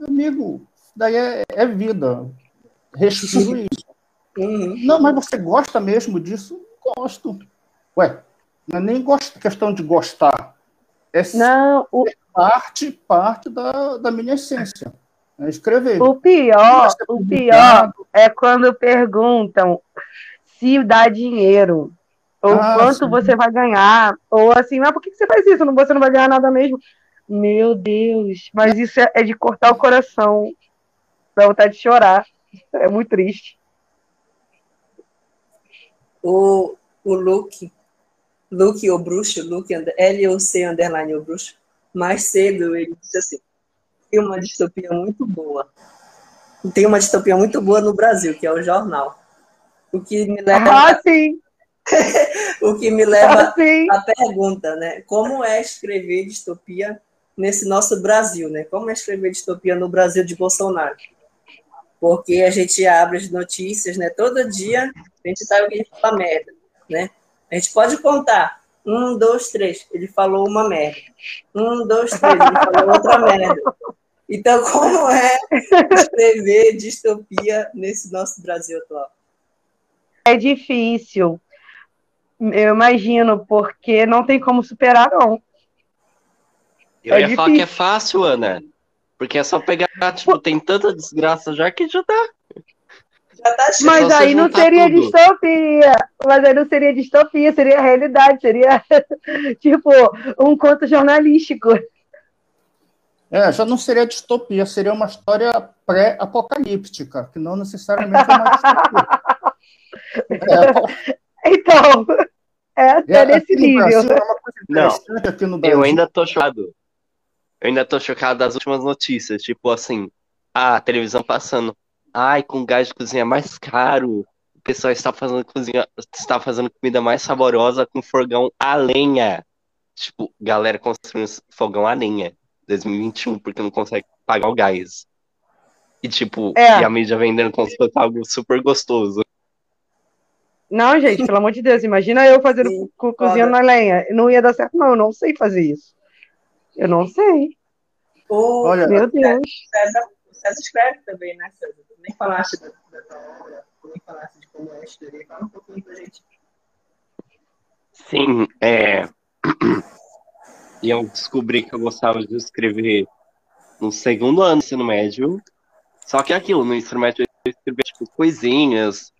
Amigo, daí é, é vida. Respiro isso. Uhum. Não, mas você gosta mesmo disso? Gosto. Ué, não é nem questão de gostar. É não, o... parte, parte da, da minha essência. É escrever. O pior, o pior é quando perguntam se dá dinheiro, ou ah, quanto sim. você vai ganhar, ou assim, mas por que você faz isso? Você não vai ganhar nada mesmo. Meu Deus, mas isso é, é de cortar o coração, dá vontade de chorar. É muito triste. O, o Luke Luke o Bruxo, Luke, L-O-C underline o Bruxo, mais cedo ele disse assim, tem uma distopia muito boa. Tem uma distopia muito boa no Brasil, que é o jornal. O que me leva... Ah, sim! o que me leva ah, à pergunta, né? Como é escrever distopia nesse nosso Brasil, né? Como é escrever distopia no Brasil de Bolsonaro? Porque a gente abre as notícias, né? Todo dia a gente sabe que a gente fala merda, né? A gente pode contar. Um, dois, três. Ele falou uma merda. Um, dois, três. Ele falou outra merda. Então, como é escrever distopia nesse nosso Brasil atual? É difícil. Eu imagino, porque não tem como superar, não. Eu é ia difícil. falar que é fácil, Ana. Porque é só pegar, tipo, tem tanta desgraça já que já dá. Tá Mas aí não seria tudo. distopia. Mas aí não seria distopia, seria realidade, seria tipo um conto jornalístico. É, já não seria distopia, seria uma história pré-apocalíptica, que não necessariamente é uma distopia. é, então, é até é, nesse nível. É não, eu ainda tô chocado. Eu ainda tô chocado das últimas notícias, tipo assim, a televisão passando ai, com gás de cozinha mais caro, o pessoal está fazendo cozinha, está fazendo comida mais saborosa com fogão a lenha. Tipo, galera construindo fogão a lenha. 2021, porque não consegue pagar o gás. E, tipo, É. e a mídia vendendo como se fosse algo super gostoso. Não, gente, pelo amor de Deus, imagina eu fazendo Sim, co- cozinhando na lenha. Não ia dar certo, não. Eu não sei fazer isso. Eu não sei. O Olha, Meu Deus. César, César escreve também, né, César? Nem falaste da, da tua obra, nem falaste de como é a história. Fala um pouquinho pra gente. Sim, é. E eu descobri que eu gostava de escrever no segundo ano do ensino médio. Só que é aquilo, no ensino médio eu escrevia tipo coisinhas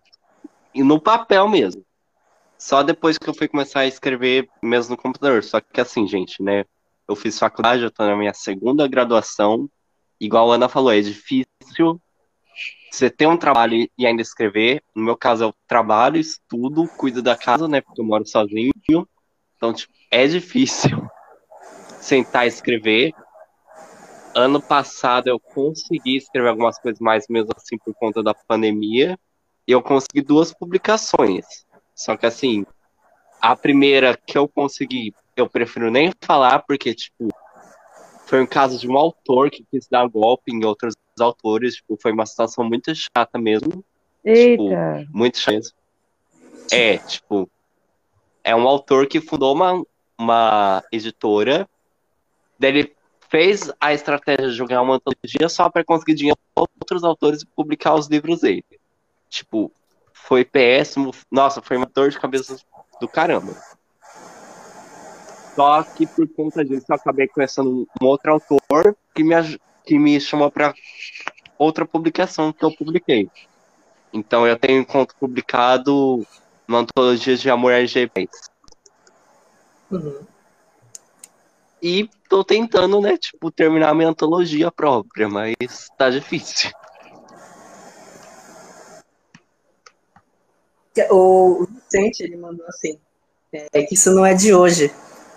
e no papel mesmo. Só depois que eu fui começar a escrever mesmo no computador. Só que assim, gente, né? Eu fiz faculdade, eu tô na minha segunda graduação. Igual a Ana falou, é difícil você ter um trabalho e ainda escrever. No meu caso, eu trabalho, estudo, cuido da casa, né? Porque eu moro sozinho. Então, tipo, é difícil sentar e escrever. Ano passado eu consegui escrever algumas coisas mais, mesmo assim, por conta da pandemia. E eu consegui duas publicações. Só que, assim, a primeira que eu consegui, eu prefiro nem falar, porque, tipo, foi um caso de um autor que quis dar golpe em outros autores. Tipo, foi uma situação muito chata mesmo. Eita. Muito chata mesmo. É, tipo, é um autor que fundou uma, uma editora. Daí ele fez a estratégia de jogar uma antologia só para conseguir dinheiro com outros autores e publicar os livros dele. Tipo, foi péssimo. Nossa, foi uma dor de cabeça do caramba. Só que por conta disso eu acabei conhecendo um outro autor que me, que me chamou para outra publicação que eu publiquei. Então eu tenho um conto publicado uma antologia de amor LGBT. Uhum. E tô tentando, né, tipo, terminar minha antologia própria, mas tá difícil. O Vicente, ele mandou assim, é, que isso não é de hoje.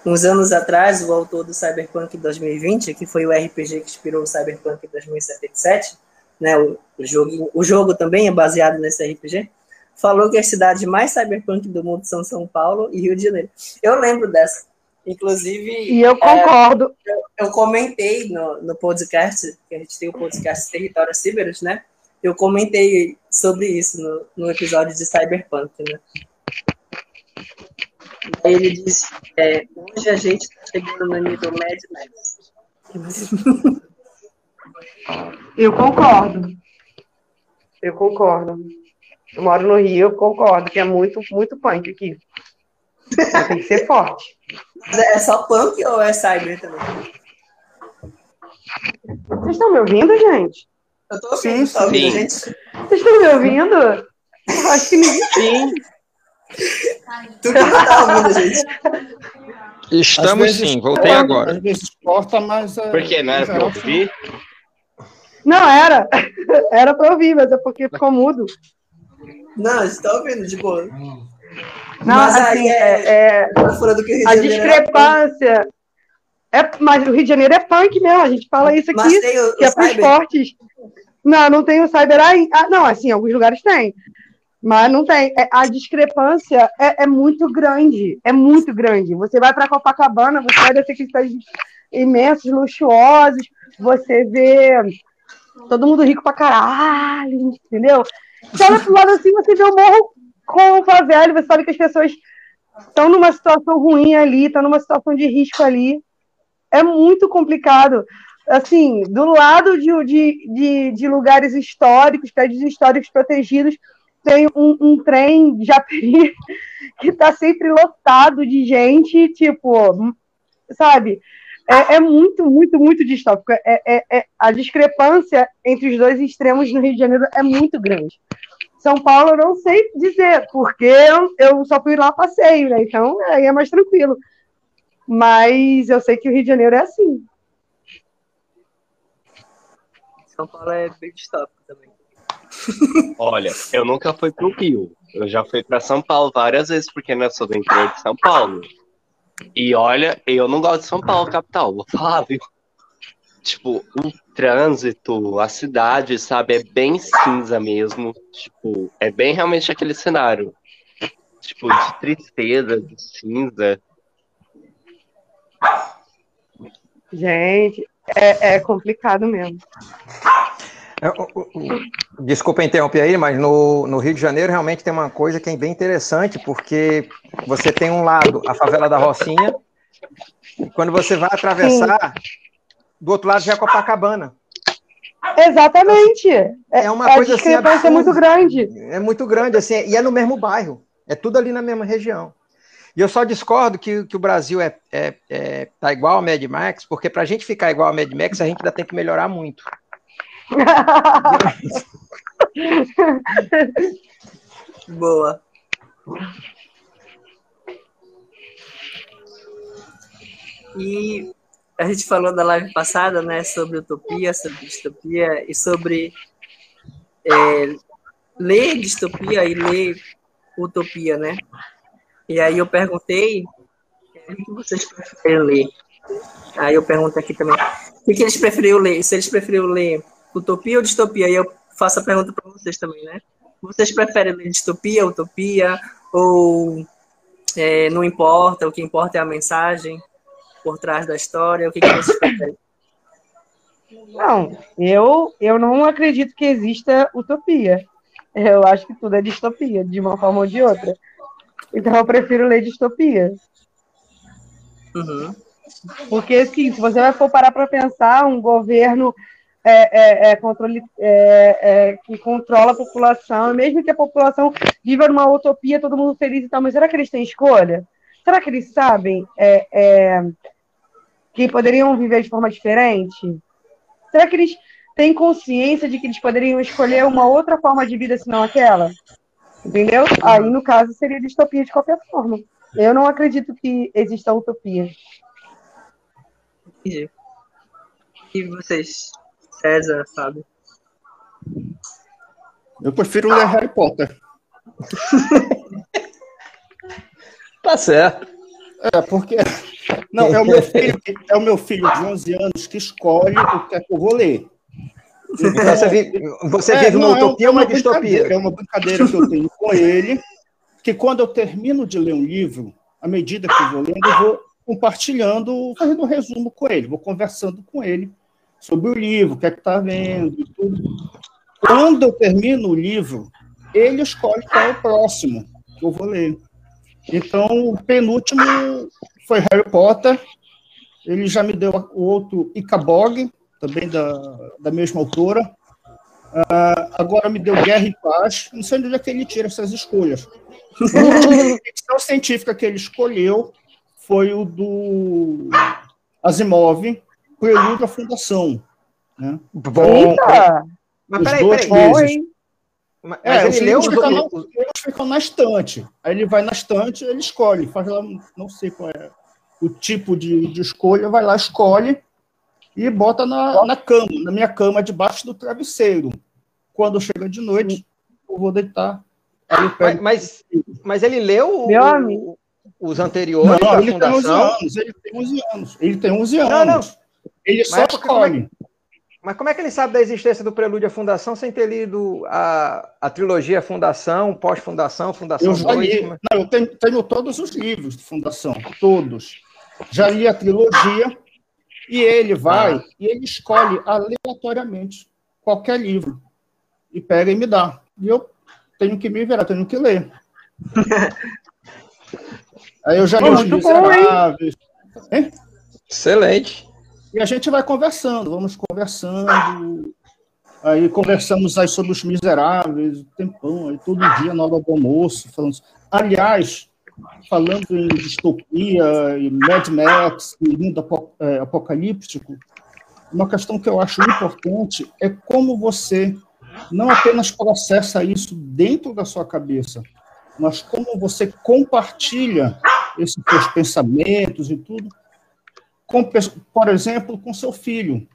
Uns anos atrás, o autor do Cyberpunk 2020, que foi o RPG que inspirou o Cyberpunk 2077, né, o, jogo, o jogo também é baseado nesse RPG, falou que as cidades mais cyberpunk do mundo são São Paulo e Rio de Janeiro. Eu lembro dessa. Inclusive, E eu concordo. eu comentei no, no podcast, que a gente tem o podcast Território Ciberus, né? Eu comentei sobre isso no, no episódio de Cyberpunk, né? Aí ele disse, é, hoje a gente está chegando no nível médio, médio. Eu concordo. Eu concordo. Eu moro no Rio, eu concordo que é muito, muito punk aqui. Mas Tem que ser forte. Mas É só punk ou é cyber também? Vocês estão me ouvindo, gente? Eu tô ouvindo, Sim, tá ouvindo, sim. gente? Vocês estão me ouvindo? Eu acho que ninguém. Sim, Tu que não tá ouvindo, gente. Estamos sim, voltei corta, agora. Às vezes corta, mas. é, porque não era pra eu ouvir. Não, era. Era pra ouvir, mas é porque ficou mudo. Não, a gente tá ouvindo, de boa. Não, Mas aí assim, é- é, é, fora do que o Rio de a punk. discrepância. É, mas o Rio de Janeiro é punk mesmo, a gente fala isso Mas aqui, tem o, que é o pros cyber. fortes. Não, não tem o cyber aí. Ah, não, assim, alguns lugares tem. Mas não tem. É, a discrepância é, é muito grande. É muito grande. Você vai para Copacabana, você vai descer prédios imensos, luxuosos, você vê todo mundo rico pra caralho, entendeu? Você olha pro lado assim, você vê o morro com favela, você sabe que as pessoas estão numa situação ruim ali, estão numa situação de risco ali. É muito complicado. Assim, do lado de, de, de, de lugares históricos, prédios históricos protegidos, tem um, um trem Japeri que está sempre lotado de gente, tipo, sabe? É, é muito, muito, muito distópico. É, é, é- a discrepância entre os dois extremos no Rio de Janeiro é muito grande. São Paulo eu não sei dizer, porque eu, só fui lá passeio, né? Então aí é mais tranquilo. Mas eu sei que o Rio de Janeiro é assim. São Paulo é bem distópico também. Olha, eu nunca fui pro Rio. Eu já fui pra São Paulo várias vezes, porque né, eu sou do interior de São Paulo. E olha, eu não gosto de São Paulo, capital, vou falar, viu? Tipo, o trânsito, a cidade, sabe, é bem cinza mesmo. Tipo, é bem realmente aquele cenário. Tipo, de tristeza, de cinza. Gente, é, é complicado mesmo. É, desculpa interromper aí, mas no, no Rio de Janeiro realmente tem uma coisa que é bem interessante, porque você tem um lado a favela da Rocinha, e quando você vai atravessar, Sim. do outro lado já é Copacabana. Exatamente. É, é uma coisa assim. É muito grande. É muito grande, assim, e é no mesmo bairro. É tudo ali na mesma região. E eu só discordo que, que o Brasil é, é, é tá igual ao Mad Max, porque para a gente ficar igual ao Mad Max, a gente ainda tem que melhorar muito. Boa. E a gente falou da live passada, né, sobre utopia, sobre distopia e sobre é, ler distopia e ler utopia, né? E aí eu perguntei o que vocês preferem ler. Aí eu pergunto aqui também, o que eles preferiram ler? Se eles preferiram ler utopia ou distopia? Aí eu faço a pergunta para vocês também, né? Vocês preferem ler distopia, utopia ou é, não importa, o que importa é a mensagem por trás da história? O que, que vocês preferem? Não, eu, eu não acredito que exista utopia. Eu acho que tudo é distopia, de uma forma ou de outra. Então eu prefiro ler distopia. Uhum. Porque, assim, se você vai for parar para pensar, um governo é, é, é, controle, é, é, que controla a população, mesmo que a população viva numa utopia, todo mundo feliz e tal, mas será que eles têm escolha? Será que eles sabem é, que poderiam viver de forma diferente? Será que eles têm consciência de que eles poderiam escolher uma outra forma de vida senão aquela? Entendeu? Aí, no caso, seria distopia de qualquer forma. Eu não acredito que exista utopia. Entendi. E vocês, César, Fábio? Eu prefiro ler Harry Potter. tá certo. É, porque. Não, é o meu filho, é o meu filho de 11 anos que escolhe o que é que eu vou ler. Você vive, você é, vive uma não, utopia é uma, ou uma distopia? É uma brincadeira que eu tenho com ele, que quando eu termino de ler um livro, à medida que eu vou lendo, eu vou compartilhando, fazendo um resumo com ele, vou conversando com ele sobre o livro, o que é que está vendo tudo. Quando eu termino o livro, ele escolhe qual é o próximo que eu vou ler. Então, o penúltimo foi Harry Potter, ele já me deu o outro Icabog, também da, da mesma autora. Uh, agora me deu Guerra e Paz. Não sei de onde é que ele tira essas escolhas. a ficção científica que ele escolheu foi o do Asimov, Prelúdio à Fundação. Né? Bom. Mas peraí, peraí. Bom, mas, é, ele leu os ficam, na, ficam na estante. Aí ele vai na estante, ele escolhe, faz lá, não sei qual é o tipo de, de escolha, vai lá, escolhe, e bota na, na cama, na minha cama, debaixo do travesseiro. Quando chega de noite, eu vou deitar. Mas, mas, mas, ele leu Meu amigo. os anteriores não, ele Tem 11 anos, ele tem 11 anos. Ele tem 11 anos. Não, não. Ele só mas, escolhe. Como é, mas como é que ele sabe da existência do Prelúdio à Fundação sem ter lido a, a trilogia Fundação, pós-Fundação, Fundação Eu já 2? Li. Como... Não, eu tenho, tenho todos os livros de Fundação, todos. Já li a trilogia, e ele vai ah. e ele escolhe aleatoriamente qualquer livro e pega e me dá. E eu tenho que me virar, tenho que ler. Aí eu já li os Miseráveis. Hein? Excelente. E a gente vai conversando, vamos conversando. Aí conversamos aí sobre os Miseráveis, tempão, aí todo dia na hora do almoço, falando. Aliás, falando em distopia, e Mad Max, e mundo é, apocalíptico, uma questão que eu acho importante é como você não apenas processa isso dentro da sua cabeça, mas como você compartilha esses seus pensamentos e tudo, com, por exemplo, com seu filho.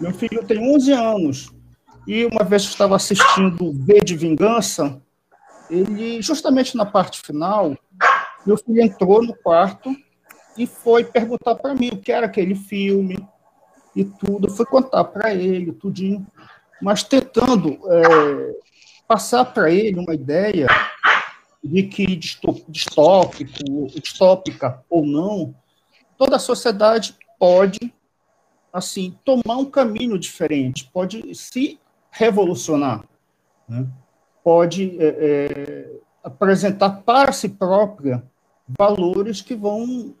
Meu filho tem 11 anos e uma vez eu estava assistindo V de Vingança, ele, justamente na parte final, meu filho entrou no quarto e foi perguntar para mim o que era aquele filme e tudo. Eu fui contar para ele, tudinho, mas tentando é, passar para ele uma ideia de que distópico, distópica ou não, toda a sociedade pode assim tomar um caminho diferente, pode se revolucionar, né? pode é, é, apresentar para si própria valores que vão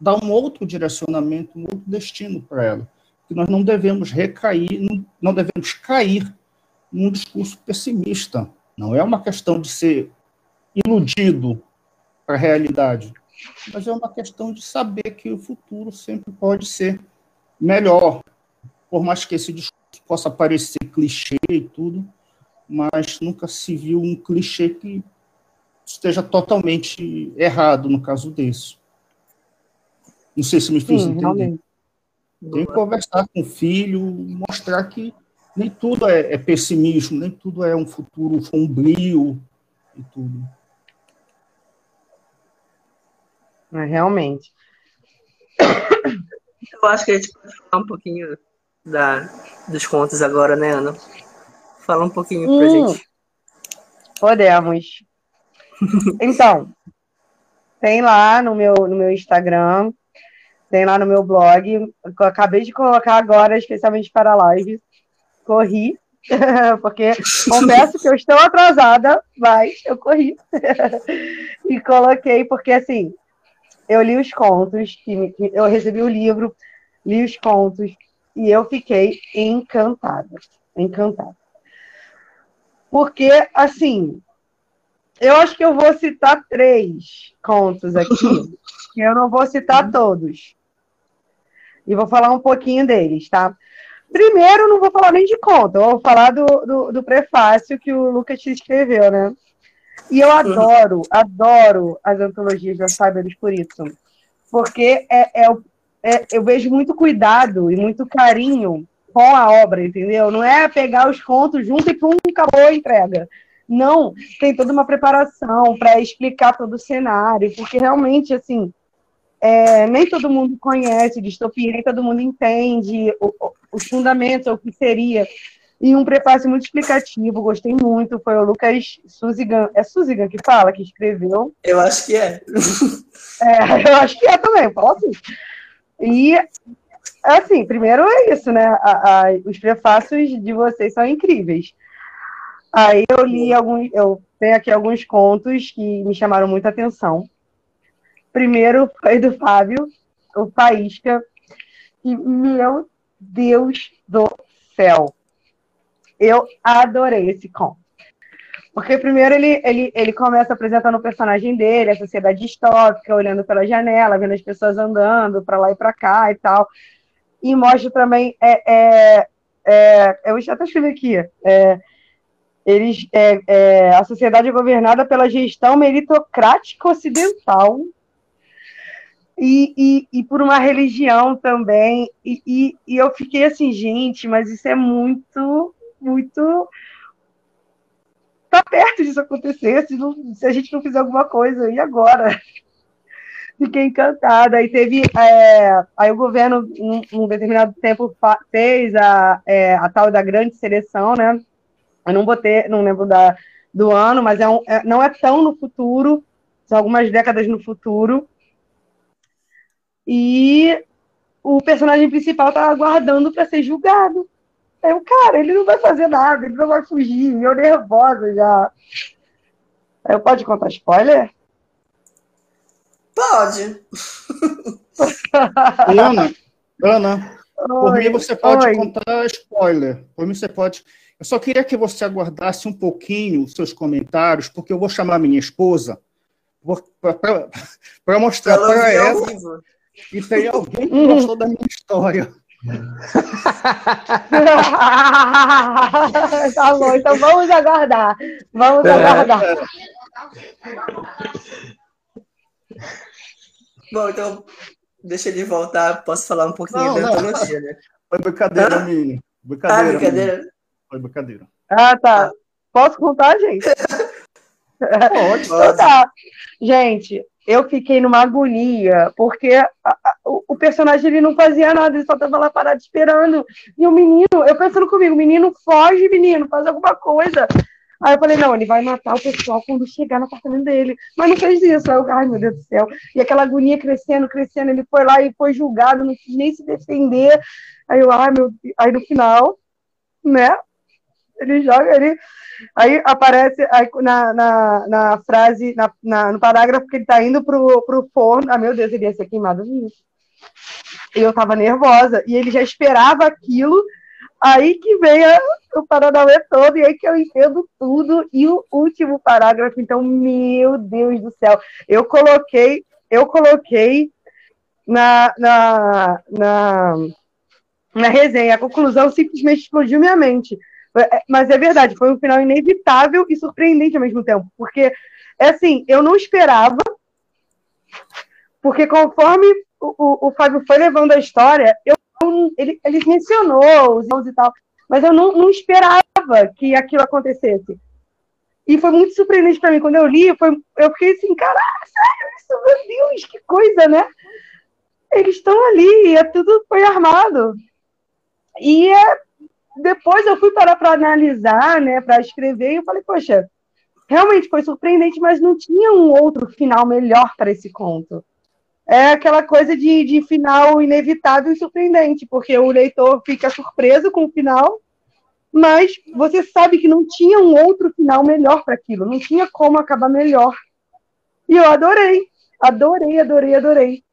dar um outro direcionamento, um outro destino para ela. Que nós não devemos recair, não, não devemos cair num discurso pessimista. Não é uma questão de ser iludido para a realidade, mas é uma questão de saber que o futuro sempre pode ser melhor, por mais que esse discurso possa parecer clichê e tudo, mas nunca se viu um clichê que esteja totalmente errado no caso desse. Não sei se me fiz Sim, entender. Realmente. Tem que conversar com o filho, mostrar que nem tudo é, é, pessimismo, nem tudo é um futuro sombrio e tudo. É, realmente. Eu acho que a gente pode falar um pouquinho da, dos contos agora, né, Ana? Fala um pouquinho hum, pra gente. Podemos. então, tem lá no meu, no meu Instagram, tem lá no meu blog, eu acabei de colocar agora, especialmente para a live. Corri, porque confesso que eu estou atrasada, mas eu corri. e coloquei, porque assim, eu li os contos, eu recebi o livro, li os contos, e eu fiquei encantada. Encantada. Porque, assim, eu acho que eu vou citar três contos aqui, que eu não vou citar todos. E vou falar um pouquinho deles, tá? Primeiro, não vou falar nem de conto, eu vou falar do, do, do prefácio que o Lucas escreveu, né? E eu adoro, adoro as antologias da Cyber por isso. Porque é, é, é, eu vejo muito cuidado e muito carinho com a obra, entendeu? Não é pegar os contos junto e pum, acabou a entrega. Não, tem toda uma preparação para explicar todo o cenário, porque realmente, assim, é, nem todo mundo conhece distopia, nem todo mundo entende os fundamentos, o que seria. E um prefácio muito explicativo, gostei muito, foi o Lucas Suzigan. É Suzigan que fala, que escreveu? Eu acho que é. é eu acho que é também, fala assim. E, assim, primeiro é isso, né? A, a, os prefácios de vocês são incríveis. Aí eu li alguns, eu tenho aqui alguns contos que me chamaram muita atenção. Primeiro foi do Fábio, o Faísca, e meu Deus do céu, eu adorei esse conto. Porque primeiro ele, ele, ele começa apresentando o personagem dele, a sociedade distópica, olhando pela janela, vendo as pessoas andando para lá e para cá e tal. E mostra também. É, é, é, eu já até escrevi aqui. É, eles, é, é, a sociedade é governada pela gestão meritocrática ocidental e, e, e por uma religião também. E, e, e eu fiquei assim, gente, mas isso é muito, muito tá perto disso acontecer, se, não, se, a gente não fizer alguma coisa, e agora? Fiquei encantada. Aí teve. É, aí o governo, num, num determinado tempo, fez a, é, a tal da grande seleção, né? Eu não botei, não lembro da, do ano, mas é, um, é não é tão no futuro, são algumas décadas no futuro. E o personagem principal tá aguardando para ser julgado. Aí o cara, ele não vai fazer nada, ele não vai fugir, eu nervosa já. Aí eu pode contar spoiler? Pode. Ana, Ana, Oi, por mim você pode Oi. contar spoiler. Por mim você pode eu só queria que você aguardasse um pouquinho os seus comentários, porque eu vou chamar minha esposa para mostrar para ela que tem alguém que gostou da minha história. tá bom, então vamos aguardar. Vamos é. aguardar. Bom, então deixa ele voltar. Posso falar um pouquinho não, da antologia, né? Foi brincadeira, minha. Brincadeira. Ah, brincadeira. Foi brincadeira. Ah, tá. Posso contar, gente? Pode, então, tá. Gente, eu fiquei numa agonia, porque a, a, o, personagem ele não fazia nada, ele só estava lá parado esperando. E o menino, eu pensando comigo, menino, foge, menino, faz alguma coisa. Aí eu falei, não, ele vai matar o pessoal quando chegar no apartamento dele. Mas não fez isso. Aí eu, ai, meu Deus do céu. E aquela agonia crescendo, crescendo. Ele foi lá e foi julgado, não quis nem se defender. Aí eu, ai, meu. Aí no final, né? Ele joga, ele. Aí aparece aí, na, na, na frase, na, na, no parágrafo que ele tá indo pro, pro forno. Ah, meu Deus, ele ia ser queimado vivo. E eu tava nervosa. E ele já esperava aquilo. Aí que vem a, o Paranauê todo, e aí que eu entendo tudo. E o último parágrafo, então, meu Deus do céu. Eu coloquei, eu coloquei na, na, na, na resenha. A conclusão simplesmente explodiu minha mente. É, mas é verdade, foi um final inevitável e surpreendente ao mesmo tempo. Porque, é assim, eu não esperava, porque conforme o, o, o Fábio foi levando a história, eu, ele, ele mencionou os nomes e tal, mas eu não, não esperava que aquilo acontecesse. E foi muito surpreendente para mim. Quando eu li, foi, eu fiquei assim, caraca, sério, isso, meu Deus, que coisa, né? Eles estão ali, é tudo foi armado. E é, depois eu fui parar para analisar, né, para escrever, e eu falei, poxa, realmente foi surpreendente, mas não tinha um outro final melhor para esse conto. É aquela coisa de, de final inevitável e surpreendente, porque o leitor fica surpreso com o final, mas você sabe que não tinha um outro final melhor para aquilo, não tinha como acabar melhor. E eu adorei, adorei, adorei, adorei.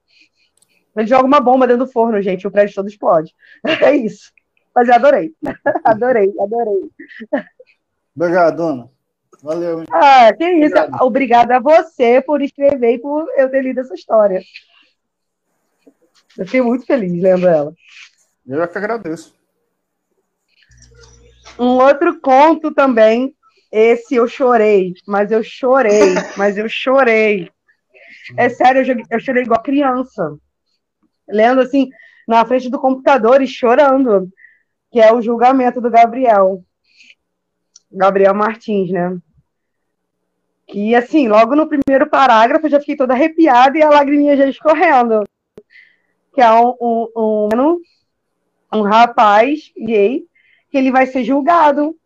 Ele joga uma bomba dentro do forno, gente, o prédio todo explode. É isso. Mas eu adorei. adorei, adorei. Obrigado, dona. Valeu? Ah, que isso. Obrigado. Obrigada a você por escrever e por eu ter lido essa história. Eu fiquei muito feliz lendo ela. Eu é que agradeço. Um outro conto também. Esse eu chorei, mas eu chorei, mas eu chorei. É sério, eu chorei igual criança. Lendo assim, na frente do computador e chorando que é o julgamento do Gabriel. Gabriel Martins, né? Que, assim, logo no primeiro parágrafo eu já fiquei toda arrepiada e a lagriminha já escorrendo. Que é um, um, um, um rapaz gay que ele vai ser julgado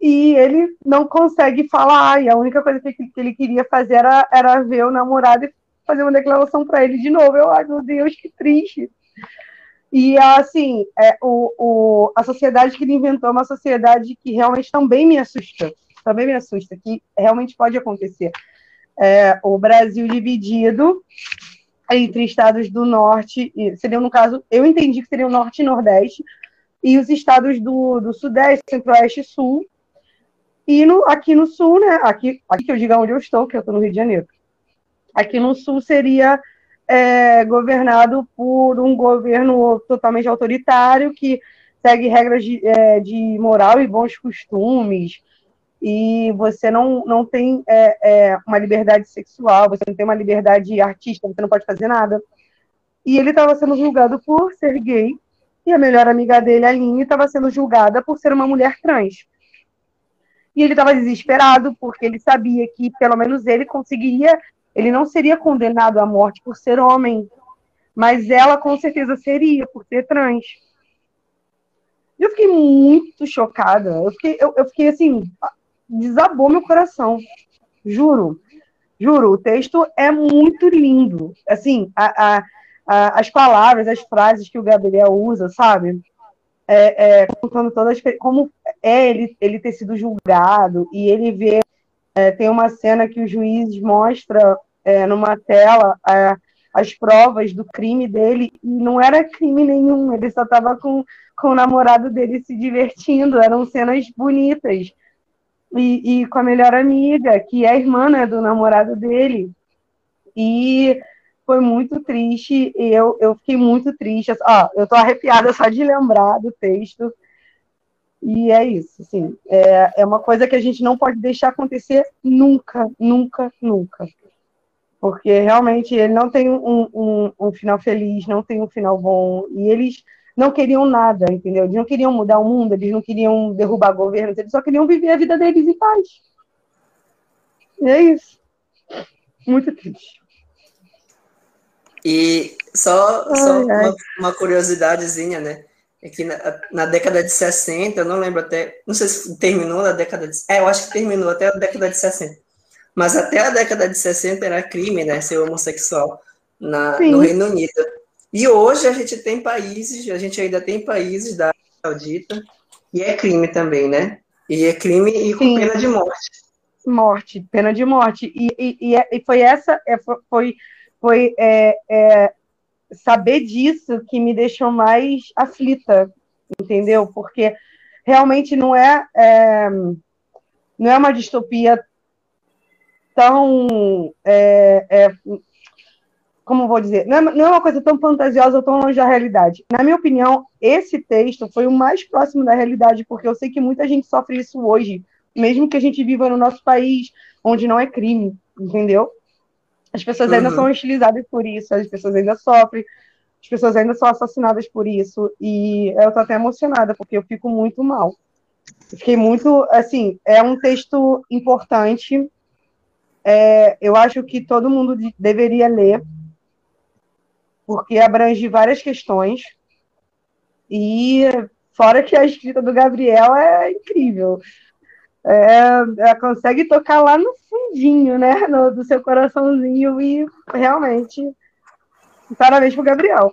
e ele não consegue falar, e a única coisa que, ele queria fazer era, era ver o namorado e fazer uma declaração para ele de novo. Eu, ai meu Deus, que triste. E, assim, é, o, o, a sociedade que ele inventou é uma sociedade que realmente também me assusta. Também me assusta, que realmente pode acontecer. É, o Brasil dividido entre estados do norte, seria no caso, eu entendi que seria o norte e nordeste, e os estados do, do sudeste, centro-oeste e sul. E no, aqui no sul, né? Aqui, aqui que eu diga onde eu estou, que eu estou no Rio de Janeiro. Aqui no sul seria é, governado por um governo totalmente autoritário que segue regras de, é, de moral e bons costumes, e você não, não tem é, é, uma liberdade sexual, você não tem uma liberdade artística, você não pode fazer nada. E ele estava sendo julgado por ser gay, e a melhor amiga dele, a Aline, estava sendo julgada por ser uma mulher trans. E ele estava desesperado, porque ele sabia que pelo menos ele conseguiria ele não seria condenado à morte por ser homem, mas ela com certeza seria, por ser trans. Eu fiquei muito chocada. Eu fiquei, eu, eu fiquei assim, desabou meu coração. Juro. Juro, o texto é muito lindo. Assim, a, a, a, as palavras, as frases que o Gabriel usa, sabe? É, é, contando todas como é ele, ele ter sido julgado e ele vê é, tem uma cena que o juiz mostra é, numa tela é, as provas do crime dele e não era crime nenhum, ele só estava com, com o namorado dele se divertindo, eram cenas bonitas. E, e com a melhor amiga, que é a irmã né, do namorado dele. E foi muito triste, eu, eu fiquei muito triste. Ó, eu tô arrepiada só de lembrar do texto. E é isso, assim, é, é uma coisa que a gente não pode deixar acontecer nunca, nunca, nunca porque realmente ele não tem um, um, um, final feliz, não tem um final bom, e eles não queriam nada, entendeu? Eles não queriam mudar o mundo, eles não queriam derrubar governos, eles só queriam viver a vida deles em paz. E é isso. Muito triste. E só, ai, só ai. Uma, uma, curiosidadezinha, né? É que na, na, década de 60, eu não lembro até, não sei se terminou na década de, é, eu acho que terminou até a década de 60. Mas até a década de 60 era crime, né, ser homossexual na, no Reino Unido. E hoje a gente tem países, a gente ainda tem países da Saudita, e é crime também, né? E é crime e com Sim. pena de morte. Morte, pena de morte. E, e, e, é, foi essa, é, foi, foi é, é, saber disso que me deixou mais aflita, entendeu? Porque realmente não é, é não é uma distopia tão é, é, como vou dizer, não é, não é, uma coisa tão fantasiosa ou tão longe da realidade. Na minha opinião, esse texto foi o mais próximo da realidade, porque eu sei que muita gente sofre isso hoje, mesmo que a gente viva no nosso país, onde não é crime, entendeu? As pessoas ainda uhum. são hostilizadas por isso, as pessoas ainda sofrem, as pessoas ainda são assassinadas por isso, e eu tô até emocionada, porque eu fico muito mal. Eu fiquei muito, assim, é um texto importante, é, eu acho que todo mundo deveria ler, porque abrange várias questões, e fora que a escrita do Gabriel é incrível. É, ela consegue tocar lá no fundinho, né, no, do seu coraçãozinho, e realmente Parabéns pro Gabriel.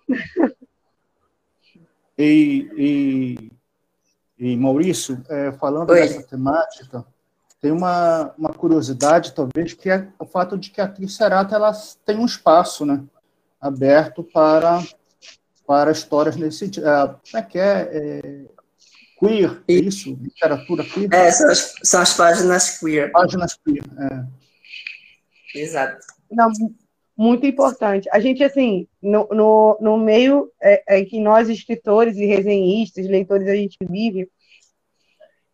E, e, e Maurício, é, falando Oi. dessa temática, tem uma, uma curiosidade, talvez, que é o fato de que a atriz Serata ela tem um espaço né, aberto para, para histórias nesse. É, como é que é? é queer, é isso? Literatura queer? É, são as, são as páginas queer. Páginas queer, é. Exato. Não, muito importante. A gente, assim, no, no, no meio é, é, que nós, escritores e resenhistas, leitores, a gente vive,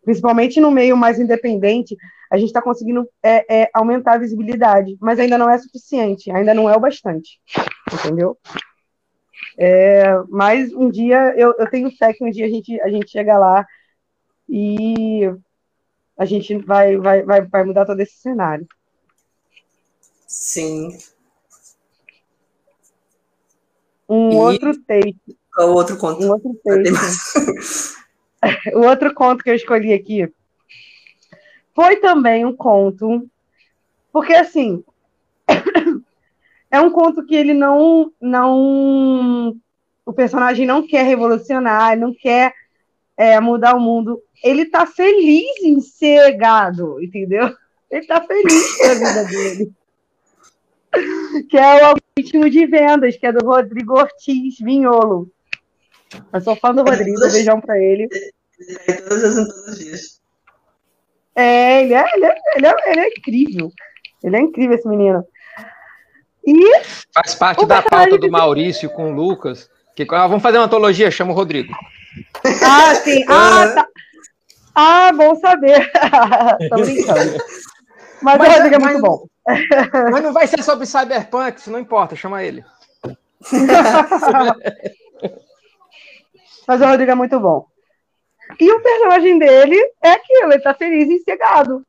principalmente no meio mais independente, a gente está conseguindo é, é, aumentar a visibilidade, mas ainda não é suficiente, ainda não é o bastante, entendeu? É, mas um dia, eu, eu tenho fé que um dia a gente, a gente chega lá e a gente vai, vai, vai, vai mudar todo esse cenário. Sim, um e... outro texto. Qual outro conto? Um outro texto. o outro conto que eu escolhi aqui foi também um conto, porque assim é um conto que ele não, não, o personagem não quer revolucionar, não quer é, mudar o mundo. Ele tá feliz em ser gado, entendeu? Ele tá feliz com a vida dele. que é o algoritmo de vendas, que é do Rodrigo Ortiz Vinholo. Eu sou fã do Rodrigo, beijão pra ele. É, todas as antologias. É, ele é, ele, é, ele, é, ele é incrível. Ele é incrível, esse menino. E Faz parte da pauta do Maurício com o Lucas. Que, ah, vamos fazer uma antologia, chama o Rodrigo. Ah, sim. Ah, tá. ah bom saber. Tô brincando. Mas, mas o Rodrigo é muito mas, bom. Mas não vai ser sobre Cyberpunk, isso não importa, chama ele. Mas o Rodrigo é muito bom. E o personagem dele é aquilo, ele tá feliz e cegado.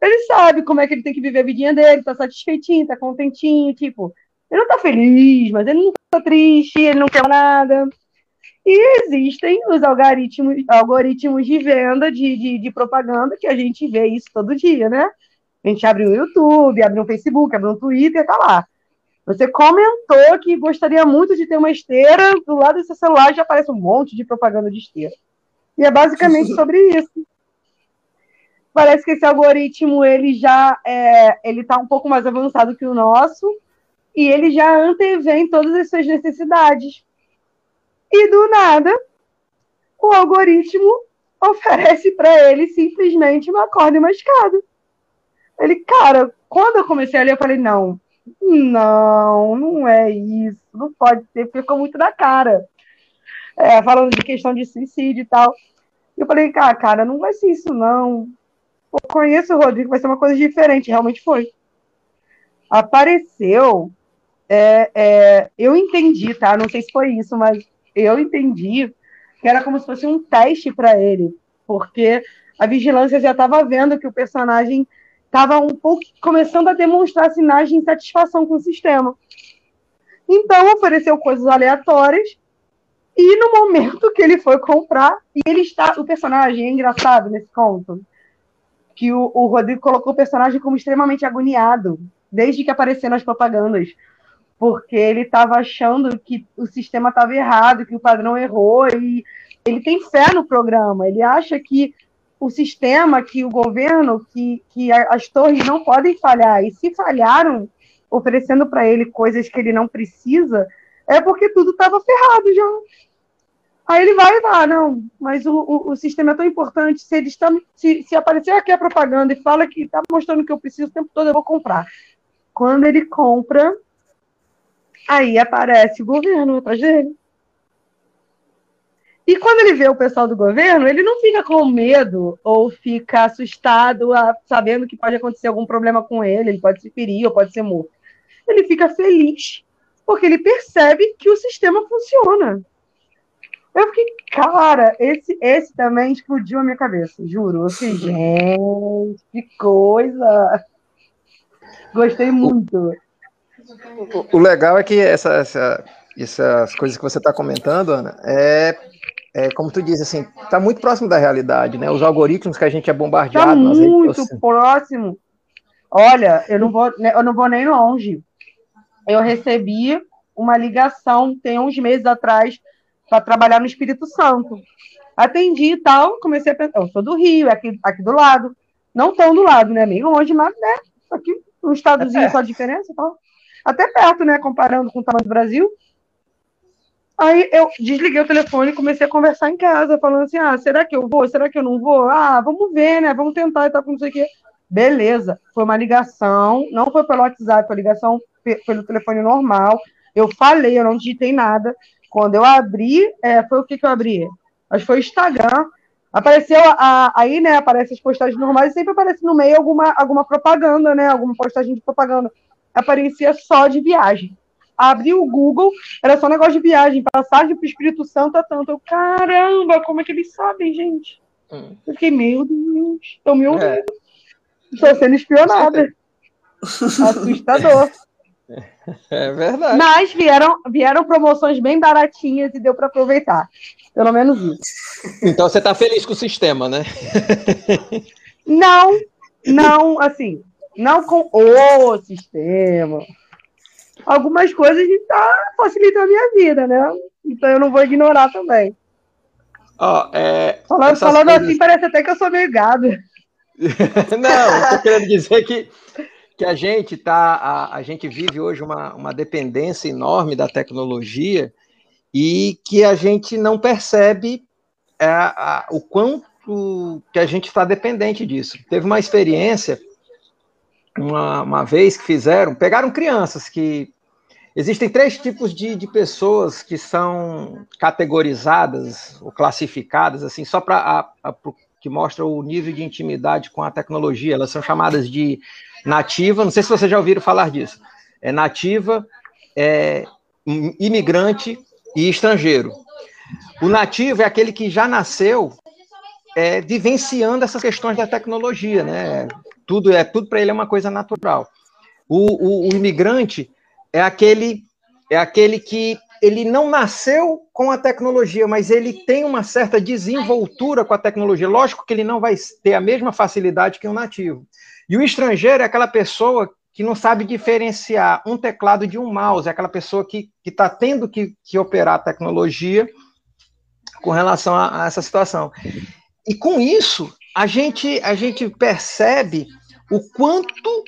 Ele sabe como é que ele tem que viver a vidinha dele, tá satisfeitinho, tá contentinho, tipo, ele não tá feliz, mas ele não tá triste, ele não quer nada. E existem os algoritmos, algoritmos de venda de, de, de propaganda, que a gente vê isso todo dia, né? A gente abre um YouTube, abre um Facebook, abre um Twitter, tá lá. Você comentou que gostaria muito de ter uma esteira, do lado do seu celular já aparece um monte de propaganda de esteira. E é basicamente sobre isso. Parece que esse algoritmo ele já é, ele está um pouco mais avançado que o nosso e ele já antevém todas as suas necessidades. E do nada, o algoritmo oferece para ele simplesmente uma corda uma escada. Ele, cara, quando eu comecei a ler, eu falei, não, não, não é isso, não pode ser, porque ficou muito na cara. É, falando de questão de suicídio e tal. Eu falei, cara, cara, não vai ser isso, não. Eu conheço o Rodrigo, vai ser uma coisa diferente, realmente foi. Apareceu, é, é, eu entendi, tá? Não sei se foi isso, mas eu entendi que era como se fosse um teste para ele, porque a vigilância já estava vendo que o personagem estava um pouco começando a demonstrar sinais de insatisfação com o sistema. Então, ofereceu coisas aleatórias E no momento que ele foi comprar, e ele está. O personagem é engraçado nesse conto. Que o, o Rodrigo colocou o personagem como extremamente agoniado, desde que apareceu nas propagandas. Porque ele estava achando que o sistema estava errado, que o padrão errou, e ele tem fé no programa. Ele acha que o sistema, que o governo, que, que as torres não podem falhar. E se falharam, oferecendo para ele coisas que ele não precisa, é porque tudo estava ferrado já. Aí ele vai e vai, não, mas o, o, o, sistema é tão importante, se, eles tam, se, se aparecer aqui a propaganda e fala que está mostrando que eu preciso o tempo todo, eu vou comprar. Quando ele compra, aí aparece o governo atrás dele. E quando ele vê o pessoal do governo, ele não fica com medo ou fica assustado, sabendo que pode acontecer algum problema com ele, ele pode se ferir ou pode ser morto. Ele fica feliz, porque ele percebe que o sistema funciona. Eu fiquei, cara, esse, esse também explodiu a minha cabeça, juro. Eu fiquei, gente, que coisa! Gostei muito. O, o legal é que essa, essa, essas coisas que você está comentando, Ana, é, é, como tu diz, assim, está muito próximo da realidade, né? Os algoritmos que a gente é bombardeado. Está muito próximo. Olha, eu não vou, eu não vou nem longe. Eu recebi uma ligação tem uns meses atrás para trabalhar no Espírito Santo. Atendi e tal, comecei a pensar, eu sou do Rio, aqui, aqui do lado. Não tão do lado, né? Meio longe, mas né? Aqui, um estadozinho é só a diferença e tal. Até perto, né? Comparando com o tamanho do Brasil. Aí eu desliguei o telefone e comecei a conversar em casa, falando assim: ah, será que eu vou? Será que eu não vou? Ah, vamos ver, né? Vamos tentar e tal, não sei o quê. Beleza, foi uma ligação, não foi pelo WhatsApp, foi ligação pelo telefone normal. Eu falei, eu não digitei nada. Quando eu abri, é, foi o que, que eu abri? Acho que foi o Instagram. Apareceu a, aí, né? Aparece as postagens normais e sempre aparece no meio alguma, alguma propaganda, né? Alguma postagem de propaganda. Aparecia só de viagem. Abri o Google, era só negócio de viagem, passagem para o Espírito Santo a tanto. Eu, caramba, como é que eles sabem, gente? Hum. Eu fiquei, meu Deus, estou me ouvindo. É. Estou sendo espionada. Assustador. É verdade. Mas vieram, vieram promoções bem baratinhas e deu para aproveitar. Pelo menos isso. Então você está feliz com o sistema, né? Não, não, assim, não com o sistema. Algumas coisas está facilitando a minha vida, né? Então eu não vou ignorar também. Oh, é, falando falando coisas... assim, parece até que eu sou meio gado. não, estou querendo dizer que que a gente tá, a, a gente vive hoje uma, uma dependência enorme da tecnologia e que a gente não percebe é, a, o quanto que a gente está dependente disso. Teve uma experiência uma, uma vez que fizeram, pegaram crianças que existem três tipos de, de pessoas que são categorizadas ou classificadas assim só para que mostra o nível de intimidade com a tecnologia. Elas são chamadas de nativa, não sei se vocês já ouviram falar disso. É nativa, é imigrante e estrangeiro. O nativo é aquele que já nasceu é, vivenciando essas questões da tecnologia, né? Tudo é tudo para ele é uma coisa natural. O, o, o, imigrante é aquele é aquele que ele não nasceu com a tecnologia, mas ele tem uma certa desenvoltura com a tecnologia. Lógico que ele não vai ter a mesma facilidade que o nativo. E o estrangeiro é aquela pessoa que não sabe diferenciar um teclado de um mouse, é aquela pessoa que está tendo que, que, operar a tecnologia com relação a, a, essa situação. E com isso, a gente, a gente percebe o quanto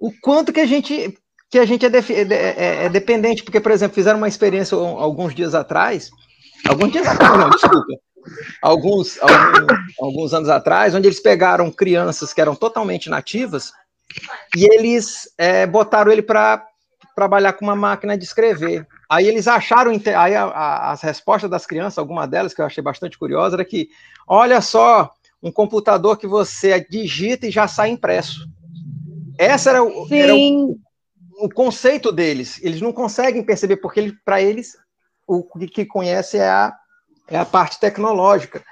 o quanto que a gente que a gente é, é, é, é, dependente, porque, por exemplo, fizeram uma experiência alguns dias atrás, alguns dias atrás, não, desculpa, alguns, alguns, alguns anos atrás, onde eles pegaram crianças que eram totalmente nativas e eles é, botaram ele para trabalhar com uma máquina de escrever. Aí eles acharam, aí a, a, as respostas das crianças, alguma delas que eu achei bastante curiosa, era que, olha só, um computador que você digita e já sai impresso. Essa era o, era o, o conceito deles. Eles não conseguem perceber, porque para eles o que conhece é a é a parte tecnológica.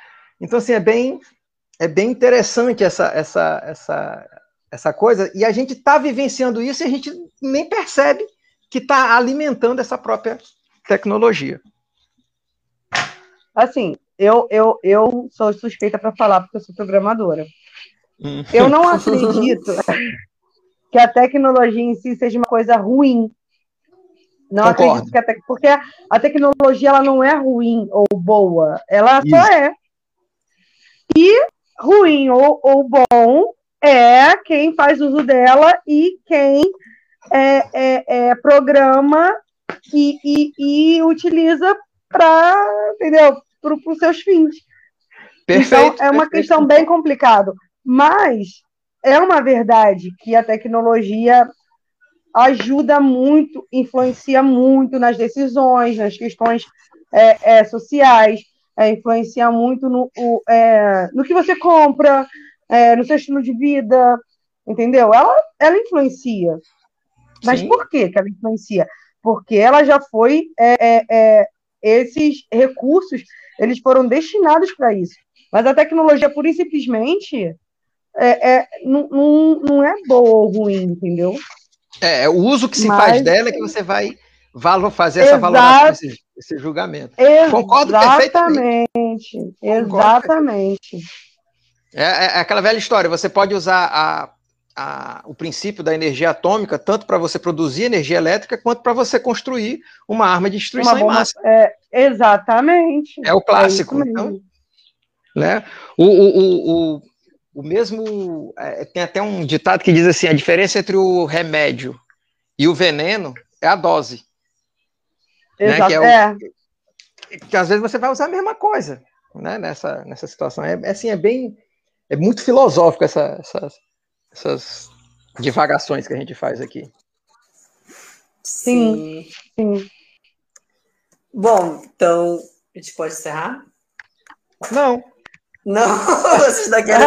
Então, assim, é bem, é bem interessante essa, essa, essa, essa coisa, e a gente está vivenciando isso e a gente nem percebe que está alimentando essa própria tecnologia. assim, eu, eu, eu sou suspeita para falar porque eu sou programadora. Hum. Eu não acredito que a tecnologia em si seja uma coisa ruim. Não Concordo. acredito que a porque a tecnologia ela não é ruim ou boa, ela Isso. só é. E ruim ou, ou bom é quem faz uso dela e quem é, é, é programa e, e, e utiliza para entendeu para os seus fins. Perfeito, então é uma perfeito. questão bem complicada, mas é uma verdade que a tecnologia ajuda muito, influencia muito nas decisões, nas questões é, é, sociais, é, influencia muito no, o, é, no que você compra, é, no seu estilo de vida, entendeu? Ela, ela influencia. Mas Sim. por que, que ela influencia? Porque ela já foi. É, esses recursos eles foram destinados para isso. Mas a tecnologia, pura e simplesmente, é, não, não, não é boa ou ruim, entendeu? É, o uso que se Mas... faz dela é que você vai fazer essa Exato. valoração, esse, esse julgamento. Exatamente. Concordo perfeitamente. Exatamente. É, é, é, aquela velha história, você pode usar a, a, o princípio da energia atômica tanto para você produzir energia elétrica quanto para você construir uma arma de destruição bomba, em massa. É, exatamente. É o clássico. É então, né? o, o, o, o mesmo. É, tem até um ditado que diz assim: a diferença entre o remédio e o veneno é a dose. Exato. Né? Que, é o, é. que às vezes você vai usar a mesma coisa né? nessa, nessa situação. É, é assim, é bem. É muito filosófico essa, essas, essas divagações que a gente faz aqui. Sim, sim. Bom, então a gente pode encerrar? Não. Não, vocês não querem.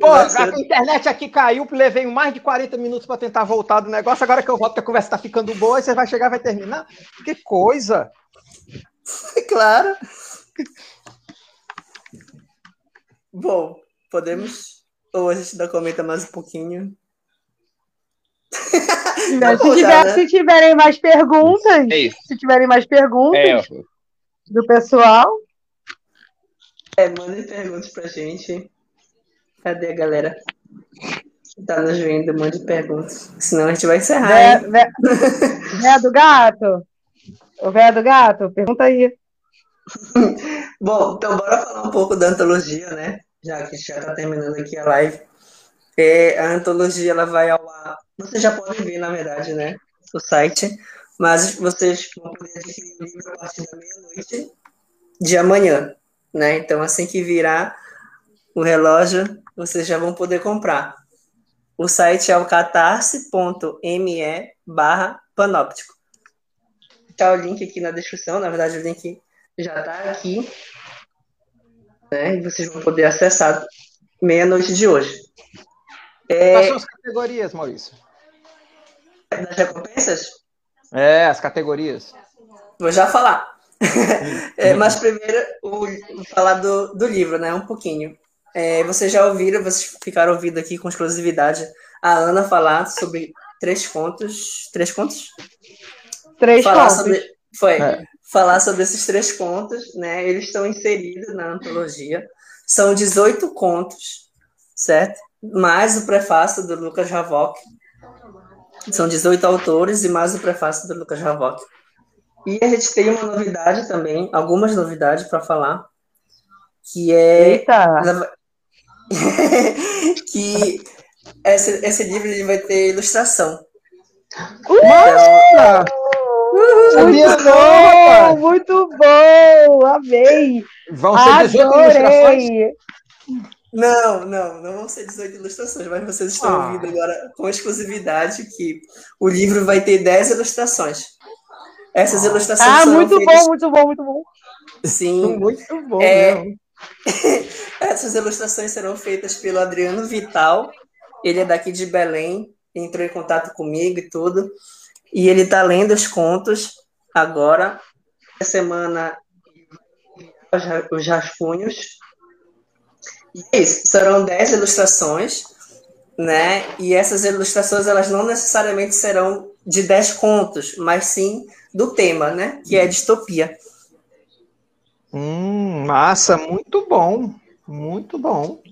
Pô, a internet aqui caiu, levei mais de 40 minutos para tentar voltar do negócio. Agora que eu volto, que a conversa está ficando boa, e você vai chegar e vai terminar. Que coisa! Claro. Bom, podemos. Ou a gente ainda comenta mais um pouquinho. Não, se, tiver, né? se, tiverem mais perguntas, é se tiverem mais perguntas é. do pessoal. É, mandem perguntas pra gente. Cadê a galera? Que tá nos vendo, mande perguntas. Senão a gente vai encerrar. Vé, vé, do gato. O véia do gato, pergunta aí. Bom, então bora falar um pouco da antologia, né? Já que já tá terminando aqui a live. É, a antologia ela vai ao ar. Vocês já podem ver, na verdade, né? O site. Mas vocês vão poder adquirir o livro a partir da meia-noite de amanhã né? Então, assim que virar o relógio, vocês já vão poder comprar. O site é o catarse.me barra panóptico. Tá o link aqui na descrição, na verdade o link já está aqui. Né? E vocês vão poder acessar meia-noite de hoje. É... Quais são as categorias, Maurício? Das recompensas? É, as categorias. Vou já falar é, mas primeiro, o, falar do, do livro, né? Um pouquinho. É, vocês já ouviram, vocês ficaram ouvindo aqui com exclusividade a Ana falar sobre três contos. Três contos? Três falar contos. Sobre, foi. É. Falar sobre esses três contos, né? Eles estão inseridos na antologia. São 18 contos, certo? Mais o prefácio do Lucas Havok. São 18 autores e mais o prefácio do Lucas Havok. E a gente tem uma novidade também, algumas novidades para falar, que é Eita. que esse, esse livro ele vai ter ilustração. Uh! Então, muito bom, muito bom, amei. Vão ser 18 ilustrações? Não, não, não vão ser 18 ilustrações, mas vocês estão ah. ouvindo agora com exclusividade que o livro vai ter 10 ilustrações. Essas ilustrações Ah, muito feitas... bom, muito bom, muito bom. Sim. muito bom. É... Essas ilustrações serão feitas pelo Adriano Vital. Ele é daqui de Belém, entrou em contato comigo e tudo. E ele está lendo os contos agora. Essa semana, os rascunhos. E é isso, serão 10 ilustrações, né? E essas ilustrações, elas não necessariamente serão de 10 contos, mas sim do tema, né? Que é distopia. Hum, massa, muito bom. Muito bom.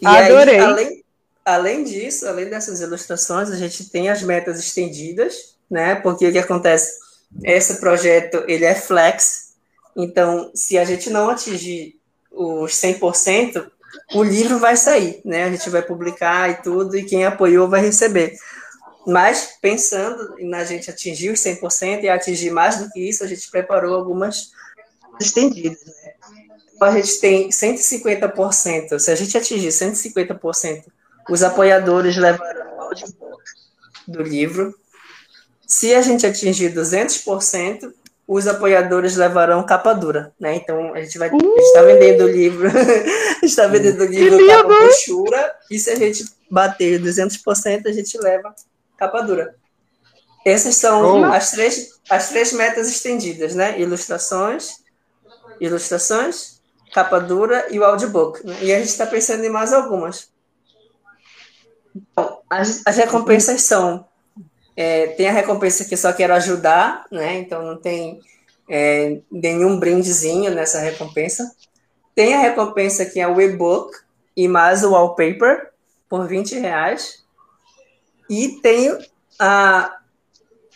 E Adorei. Aí, além, além disso, além dessas ilustrações, a gente tem as metas estendidas, né? Porque o que acontece? Esse projeto, ele é flex, então, se a gente não atingir os 100%, o livro vai sair, né? A gente vai publicar e tudo, e quem apoiou vai receber. Mas, pensando na gente atingir os 100% e atingir mais do que isso, a gente preparou algumas estendidas, né? Então, a gente tem 150%. Se a gente atingir 150%, os apoiadores levarão o audiobook do livro. Se a gente atingir 200%, os apoiadores levarão capa dura, né? Então a gente vai, gente está vendendo o livro, está vendendo o livro lindo! brochura, e se a gente bater 200%, a gente leva capa dura. Essas são Oh. as três, as três metas estendidas, né? Ilustrações, ilustrações, capa dura e o audiobook. né? E a gente está pensando em mais algumas. Então, as, as recompensas são é, tem a recompensa que só quero ajudar, né? Então não tem é, nenhum brindezinho nessa recompensa. Tem a recompensa que é o e-book e mais o wallpaper por 20 reais. E tem a,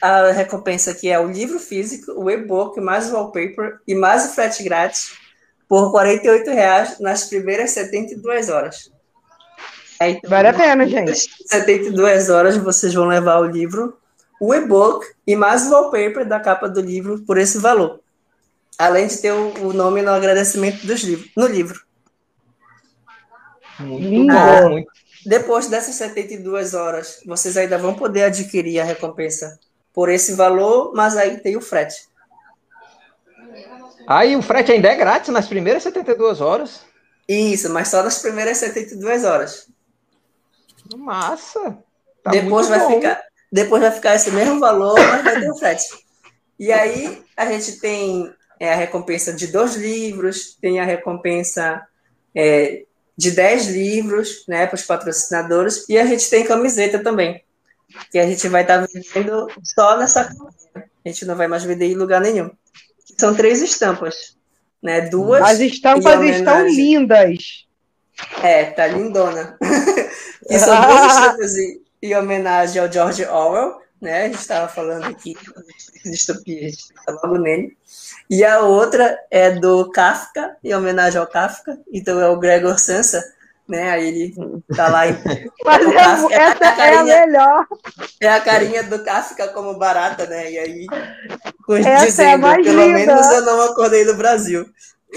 a recompensa que é o livro físico, o e-book, mais o wallpaper e mais o frete grátis por 48 reais nas primeiras 72 horas. Aí, então, Vale a pena, gente. 72 horas vocês vão levar o livro, o e-book e mais o wallpaper da capa do livro por esse valor. Além de ter o, o nome no agradecimento dos livros, no livro. Muito Lindo. bom. Muito... Depois dessas 72 horas, vocês ainda vão poder adquirir a recompensa por esse valor, mas aí tem o frete. Aí o frete ainda é grátis nas primeiras 72 horas. Isso, mas só nas primeiras 72 horas. Massa. Tá depois vai bom. ficar depois vai ficar esse mesmo valor, mas vai ter o frete. E aí a gente tem é, a recompensa de dois livros, tem a recompensa é, de 10 livros, né, para os patrocinadores, e a gente tem camiseta também, que a gente vai estar vendendo só nessa campanha. A gente não vai mais vender em lugar nenhum. São três estampas, né? Duas. As estampas estão lindas. é, tá lindona. e são duas estampas em, em homenagem ao George Orwell, né? A gente estava falando aqui de distopia, a gente tá logo nele. E a outra é do Kafka, em homenagem ao Kafka, então é o Gregor Samsa, né? Aí ele tá lá em, Mas O é- Kafka é a essa é a carinha- melhor. é a carinha do Kafka como barata, né? E aí, com- Essa é a dizendo, mais pelo linda. menos eu não acordei no Brasil.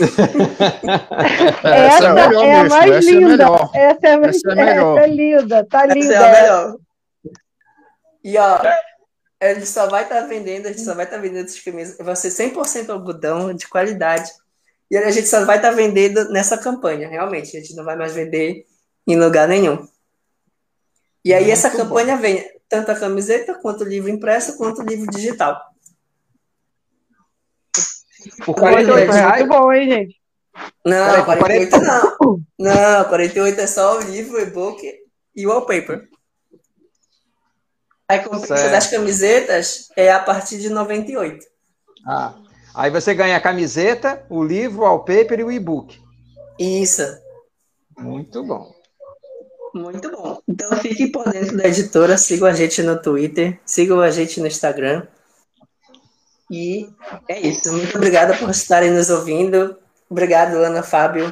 É, essa é a melhor é a mesmo, mais essa é a linda. melhor. Essa é, Essa é melhor. essa é linda. Tá Essa linda. é a melhor. E ó, ele só vai estar vendendo, a gente só vai estar vendendo essas camisas. Vai ser 100% algodão de qualidade. E a gente só vai estar vendendo nessa campanha, realmente. A gente não vai mais vender em lugar nenhum. E aí essa Muito campanha vem tanto a camiseta, quanto o livro impresso, quanto o livro digital. Por 48 48 Foi reais. muito bom, hein, gente? Não, Peraí, 48 não. Não, 48 é só o livro, o e-book e o wallpaper. A recompensa Certo. das camisetas é a partir de 98. Ah, aí você ganha a camiseta, o livro, o wallpaper e o e-book. Isso. Muito bom. Muito bom. Então fiquem por dentro da editora, sigam a gente no Twitter, sigam a gente no Instagram. E é isso. Muito obrigada por estarem nos ouvindo. Obrigado, Ana Fábio.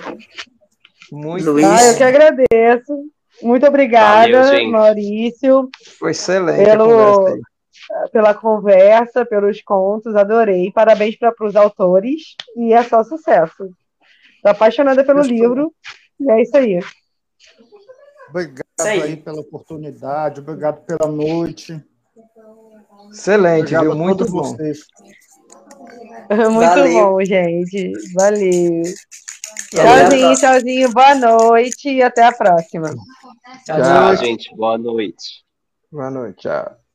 Muito Luiz. Ah, eu que agradeço. Muito obrigada, Valeu. Maurício, Foi excelente Pelo- conversa aí. pela conversa, pelos contos, adorei. Parabéns para os autores e é só sucesso. Estou apaixonada pelo Gostou. livro e é isso aí. Obrigado aí. aí pela oportunidade, obrigado pela noite. Excelente, Obrigado viu? Muito bom. vocês. Muito Valeu. bom, gente. Valeu. Tchauzinho, tchauzinho. Boa noite e até a próxima. Tchau, Tchau. tchau. Gente. Boa noite. Boa noite. Tchau.